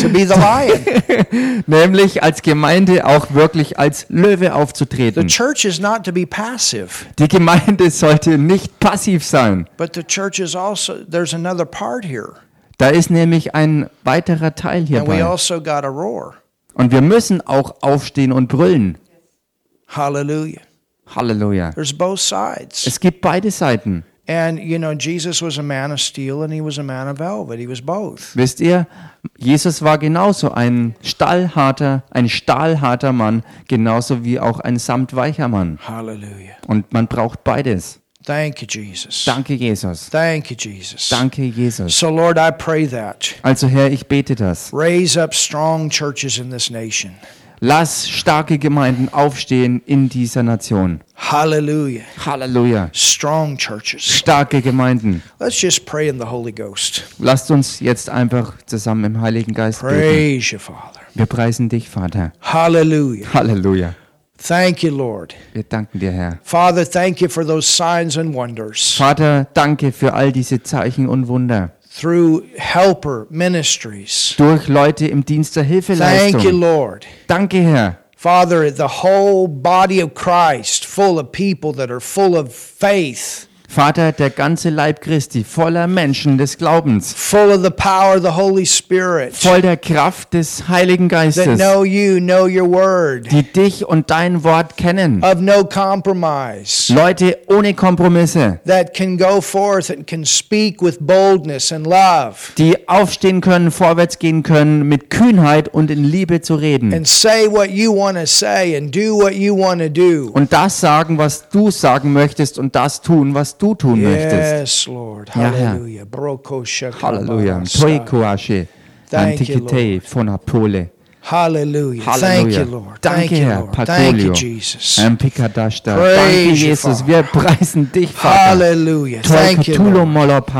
to be the lion. nämlich als Gemeinde auch wirklich als Löwe The aufzutreten. church is not to be passive, Die Gemeinde sollte nicht passiv sein. but the church is also there's another part here. Da ist nämlich ein weiterer Teil And we also got to roar. Und wir müssen auch aufstehen und brüllen. Hallelujah. Halleluja. There's both sides. Es gibt beide Seiten. And you know, Jesus was a man of steel and he was a man of velvet. He was both. Wisst ihr, Jesus war genauso ein stahlharter, ein stahlharter Mann, genauso wie auch ein samtweicher Mann. Hallelujah. Und man braucht beides. Thank you, Jesus. Danke, Jesus. Thank you, Jesus. Danke, Jesus. So, Lord, I pray that. Also Herr, ich bete das. Raise up strong churches in this nation. Lass starke Gemeinden aufstehen in dieser Nation. Hallelujah. Halleluja. Strong churches. Starke Gemeinden. Let's just pray in the Holy Ghost. Lasst uns jetzt einfach zusammen im Heiligen Geist beten. Praise you, Father. Wir preisen dich, Vater. Hallelujah. Halleluja. Thank you, Lord. Wir danken dir, Herr. Father, thank you for those signs and wonders Vater, danke für all diese Zeichen und Wunder. Through helper ministries. Durch Leute im Dienst der Thank you, Lord. Danke, Herr. Father, the whole body of Christ full of people that are full of faith, Vater, der ganze Leib Christi, voller Menschen des Glaubens, full of the power of the Holy Spirit, voll der Kraft des Heiligen that Geistes, know you, know your word, die dich und dein Wort kennen. of no compromise, Leute ohne Kompromisse, that can go forth and can speak with boldness and love, die aufstehen können, vorwärts gehen können, mit Kühnheit und in Liebe zu reden. and say what you want to say and do what you want to do. Und das sagen, was du sagen möchtest und das tun, was du tun möchtest. Yes, Lord. Ja, Herr. Halleluja. shakabasa. Toi koashe. Thank you, Antikite von Apole. Hallelujah. Thank Halleluja. you, Lord. Danke, Thank you, Herr. Lord. Thank you. Jesus. Ampikadashta. Praise Danke, Jesus. Wir preisen dich, Vater. Hallelujah. Thank you, Lord.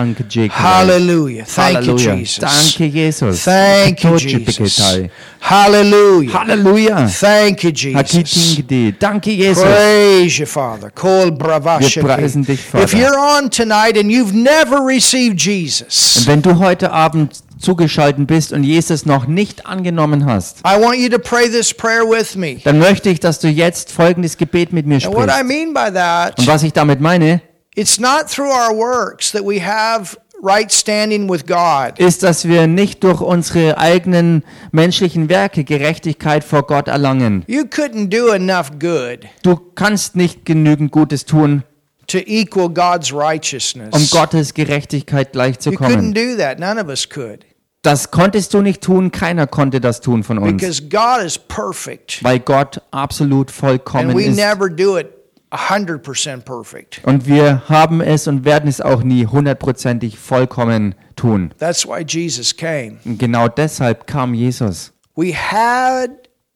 Hallelujah. Thank you, Halleluja. Jesus. Danke, Jesus. Thank you. Jesus. Hallelujah. Halleluja. Thank you, Jesus. Danke, Jesus. Praise you, Father. Kol. Wir preisen dich, Vater. If you're on tonight and you've never received Jesus, wenn du heute Abend zugeschaltet bist und Jesus noch nicht angenommen hast, I want you to pray this prayer with me. dann möchte ich, dass du jetzt folgendes Gebet mit mir what I sprichst. mean that, Und was ich damit meine, it's not through our works that we have right standing with God. ist, dass wir nicht durch unsere eigenen menschlichen Werke Gerechtigkeit vor Gott erlangen. You couldn't do enough good Du kannst nicht genügend Gutes tun, to equal God's um righteousness. Gottes Gerechtigkeit You couldn't gleichzukommen. do that. None of us could. Das konntest du nicht tun, keiner konnte das tun von uns, Because God is perfect. weil Gott absolut And vollkommen we ist. never do it 100% perfect. Und wir haben es und werden es auch nie hundertprozentig vollkommen tun. That's why Jesus came. Und genau deshalb kam Jesus. We had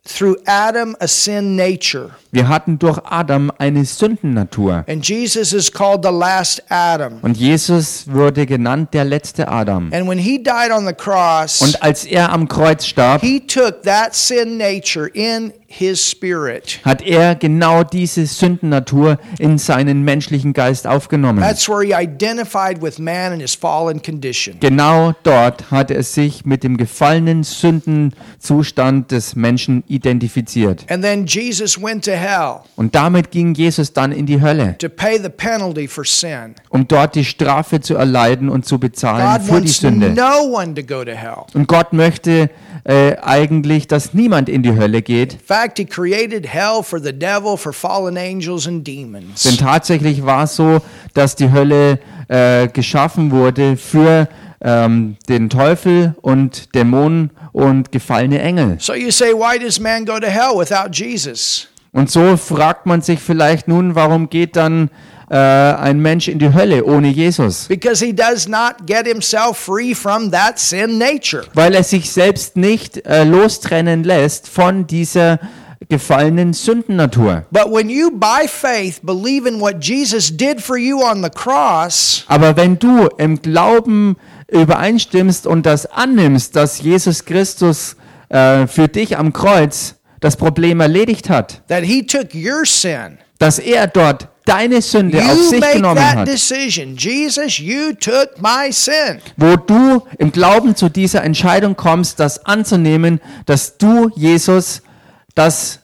through Adam a sin nature. Wir hatten durch Adam eine Sündennatur. And Jesus is called the last Adam. Und Jesus wurde genannt der letzte Adam. And when he died on the cross, Und als er am Kreuz starb, he took that sin nature in. Hat er genau diese Sündennatur in seinen menschlichen Geist aufgenommen. That's where he identified with man in his fallen condition. Genau dort hat er sich mit dem gefallenen Sündenzustand des Menschen identifiziert. And then Jesus went to hell Und damit ging Jesus dann in die Hölle, um dort die Strafe zu erleiden und zu bezahlen für die Sünde. Und Gott möchte äh, eigentlich, dass niemand in die Hölle geht, In fact, he created hell for the devil, for fallen angels and demons. Denn tatsächlich war es so, dass die Hölle äh, geschaffen wurde für ähm, den Teufel und Dämonen und gefallene Engel. So you say, why does man go to hell without Jesus? Und so fragt man sich vielleicht nun, warum geht dann äh, ein Mensch in die Hölle ohne Jesus? Because he does not get himself free from that sin nature. Weil er sich selbst nicht äh, lostrennen lässt von dieser gefallenen Sündennatur. But when you, by faith, believe in what Jesus did for you on the cross, Aber wenn du im Glauben übereinstimmst und das annimmst, dass Jesus Christus äh, für dich am Kreuz das Problem erledigt hat, that he took your sin, dass er dort deine Sünde auf sich genommen that hat, decision. Jesus, you took my sin. wo du im Glauben zu dieser Entscheidung kommst, das anzunehmen, dass du, Jesus, das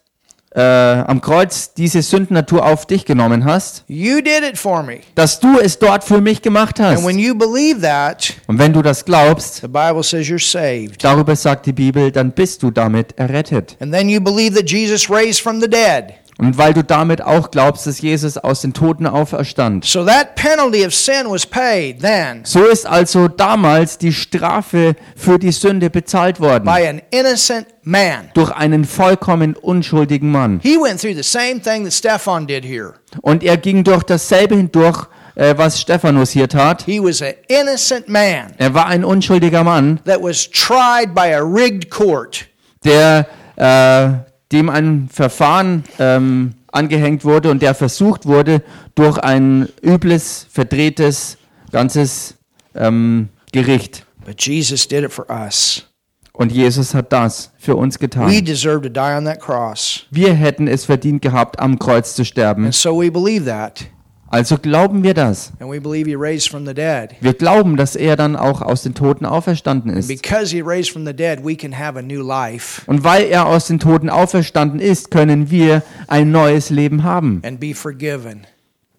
äh, am Kreuz diese Sündennatur auf dich genommen hast, You did it for me. dass du es dort für mich gemacht hast. And when you believe that, Und wenn du das glaubst, the Bible says you're saved. darüber sagt die Bibel, dann bist du damit errettet. And then you believe that Jesus raised from the dead. Und weil du damit auch glaubst, dass Jesus aus den Toten auferstand. So that penalty of sin was paid then So ist also damals die Strafe für die Sünde bezahlt worden. by an innocent man. Durch einen vollkommen unschuldigen Mann. He went through the same thing that Stephan did here. Und er ging durch dasselbe hindurch, äh, was Stephanus hier tat. He was an innocent man Er war ein unschuldiger Mann, that was tried by a rigged court. der äh, dem ein Verfahren ähm, angehängt wurde und der versucht wurde, durch ein übles, verdrehtes, ganzes ähm, Gericht. But Jesus did it for us. Und Jesus hat das für uns We getan. deserve to die on that cross. Wir hätten es verdient gehabt, am Kreuz zu sterben. And so we believe that. Also glauben wir das. Wir glauben, dass er dann auch aus den Toten auferstanden ist. Because he raised from the dead, we can have a new life Und weil er aus den Toten auferstanden ist, können wir ein neues Leben haben.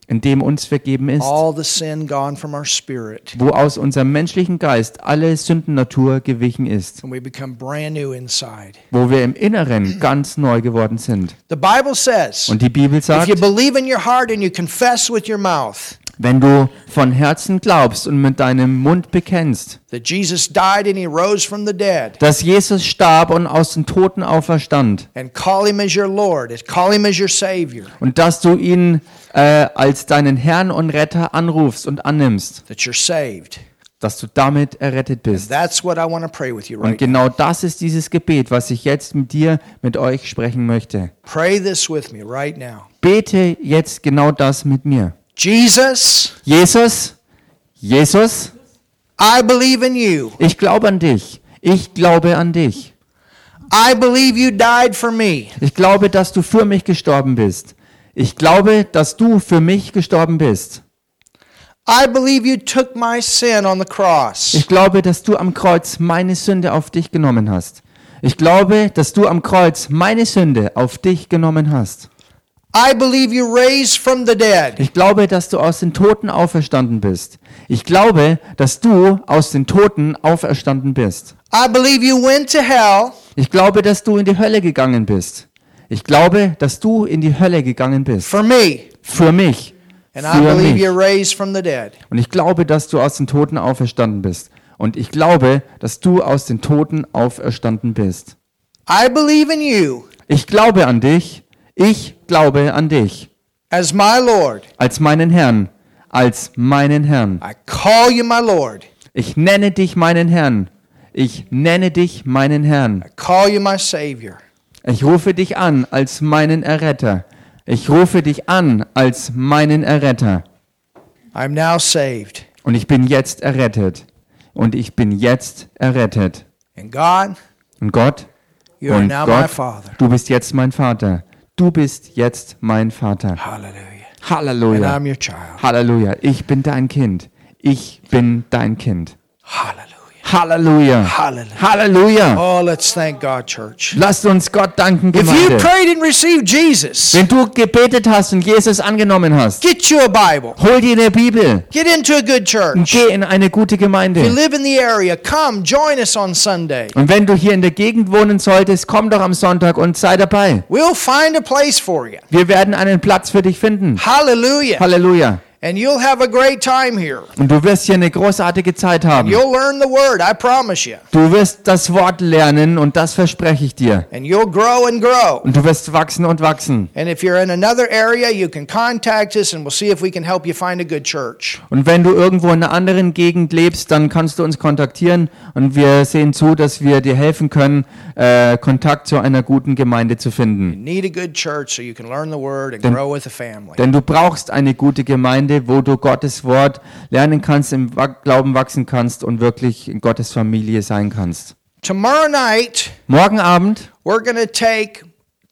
In dem uns vergeben ist, wo aus unserem menschlichen Geist alle Sündennatur gewichen ist, wo wir im Inneren ganz neu geworden sind. The Bible says Und die Bibel if sagt, you believe in your heart and you confess with your mouth wenn du von Herzen glaubst und mit deinem Mund bekennst, that Jesus died and he rose from the dead, dass Jesus starb und aus den Toten auferstand and call him as your Lord, as call him as your Savior, und dass du ihn äh, als deinen Herrn und Retter anrufst und annimmst, that you're saved. dass du damit errettet bist. That's what I want to pray with you Und right now. genau das ist dieses Gebet, was ich jetzt mit dir, mit euch sprechen möchte. Pray this with me right now. Bete jetzt genau das mit mir. Jesus, Jesus, Jesus, I believe in you. ich glaube an dich. Ich glaube an dich. I believe you died for me. Ich glaube, dass du für mich gestorben bist. Ich glaube, dass du für mich gestorben bist. I believe you took my sin on the cross. Ich glaube, dass du am Kreuz meine Sünde auf dich genommen hast. Ich glaube, dass du am Kreuz meine Sünde auf dich genommen hast. I believe you raised from the dead. Ich glaube, dass du aus den Toten auferstanden bist. Ich glaube, dass du aus den Toten auferstanden bist. I believe you went to hell Ich glaube, dass du in die Hölle gegangen bist. Ich glaube, dass du in die Hölle gegangen bist. for me. Für mich. And I Für believe mich. you raised from the dead. Und ich glaube, dass du aus den Toten auferstanden bist. Und ich glaube, dass du aus den Toten auferstanden bist. I believe in you Ich glaube an dich. Ich glaube an dich. as my Lord. Als meinen Herrn. Als meinen Herrn. I call you my Lord. Ich nenne dich meinen Herrn. Ich nenne dich meinen Herrn. I call you my Savior. Ich rufe dich an als meinen Erretter. Ich rufe dich an als meinen Erretter. I'm now saved. Und ich bin jetzt errettet. Und ich bin jetzt errettet. And God, Und Gott, you are und now my Gott, Father. du bist jetzt mein Vater. Du bist jetzt mein Vater. Hallelujah. And Halleluja. I'm your child. Halleluja. Ich bin dein Kind. Ich bin dein Kind. Hallelujah. Halleluja. Hallelujah. Halleluja. Oh, let's thank God, church. Lasst uns Gott danken, If you Gemeinde. prayed and received Jesus, Wenn du gebetet hast und Jesus angenommen hast, get you a Bible. hol dir eine Bibel Get into a good und church. geh in eine gute If you Gemeinde. live in the area, come join us on Sunday. Und wenn du hier in der Gegend wohnen solltest, komm doch am Sonntag und sei dabei. We'll find a place for you. Wir werden einen Platz für dich finden. Hallelujah. Halleluja. And you'll have a great time here. Und du wirst hier eine großartige Zeit haben. You'll learn the word, I promise you. Du wirst das Wort lernen und das verspreche ich dir. And you'll grow and grow. Und du wirst wachsen und wachsen. And if you're in another area, you can contact us and we'll see if we can help you find a good church. Und wenn du irgendwo in einer anderen Gegend lebst, dann kannst du uns kontaktieren und wir sehen zu, dass wir dir helfen können, äh, Kontakt zu einer guten Gemeinde zu You finden. need a good church so you can learn the word and Then- grow with a family. Denn du brauchst eine gute Gemeinde, wo du Gottes Wort lernen kannst, im Glauben wachsen kannst und wirklich in Gottes Familie sein kannst. Tomorrow night, Morgen Abend we're going to take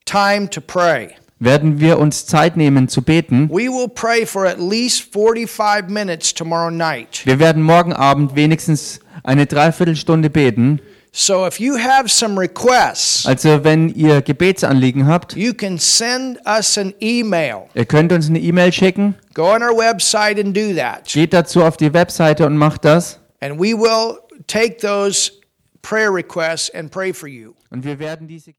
time to pray. werden wir uns Zeit nehmen zu beten. We will pray for at least 45 minutes tomorrow night. Wir werden morgen Abend wenigstens eine Dreiviertelstunde beten. So if you have some requests, Also wenn ihr Gebetsanliegen habt, you can send us an email. ihr könnt uns eine E-Mail schicken. Go on our website and do that. Geht dazu auf die Webseite und macht das. And we will take those prayer requests and pray for you. Und wir werden diese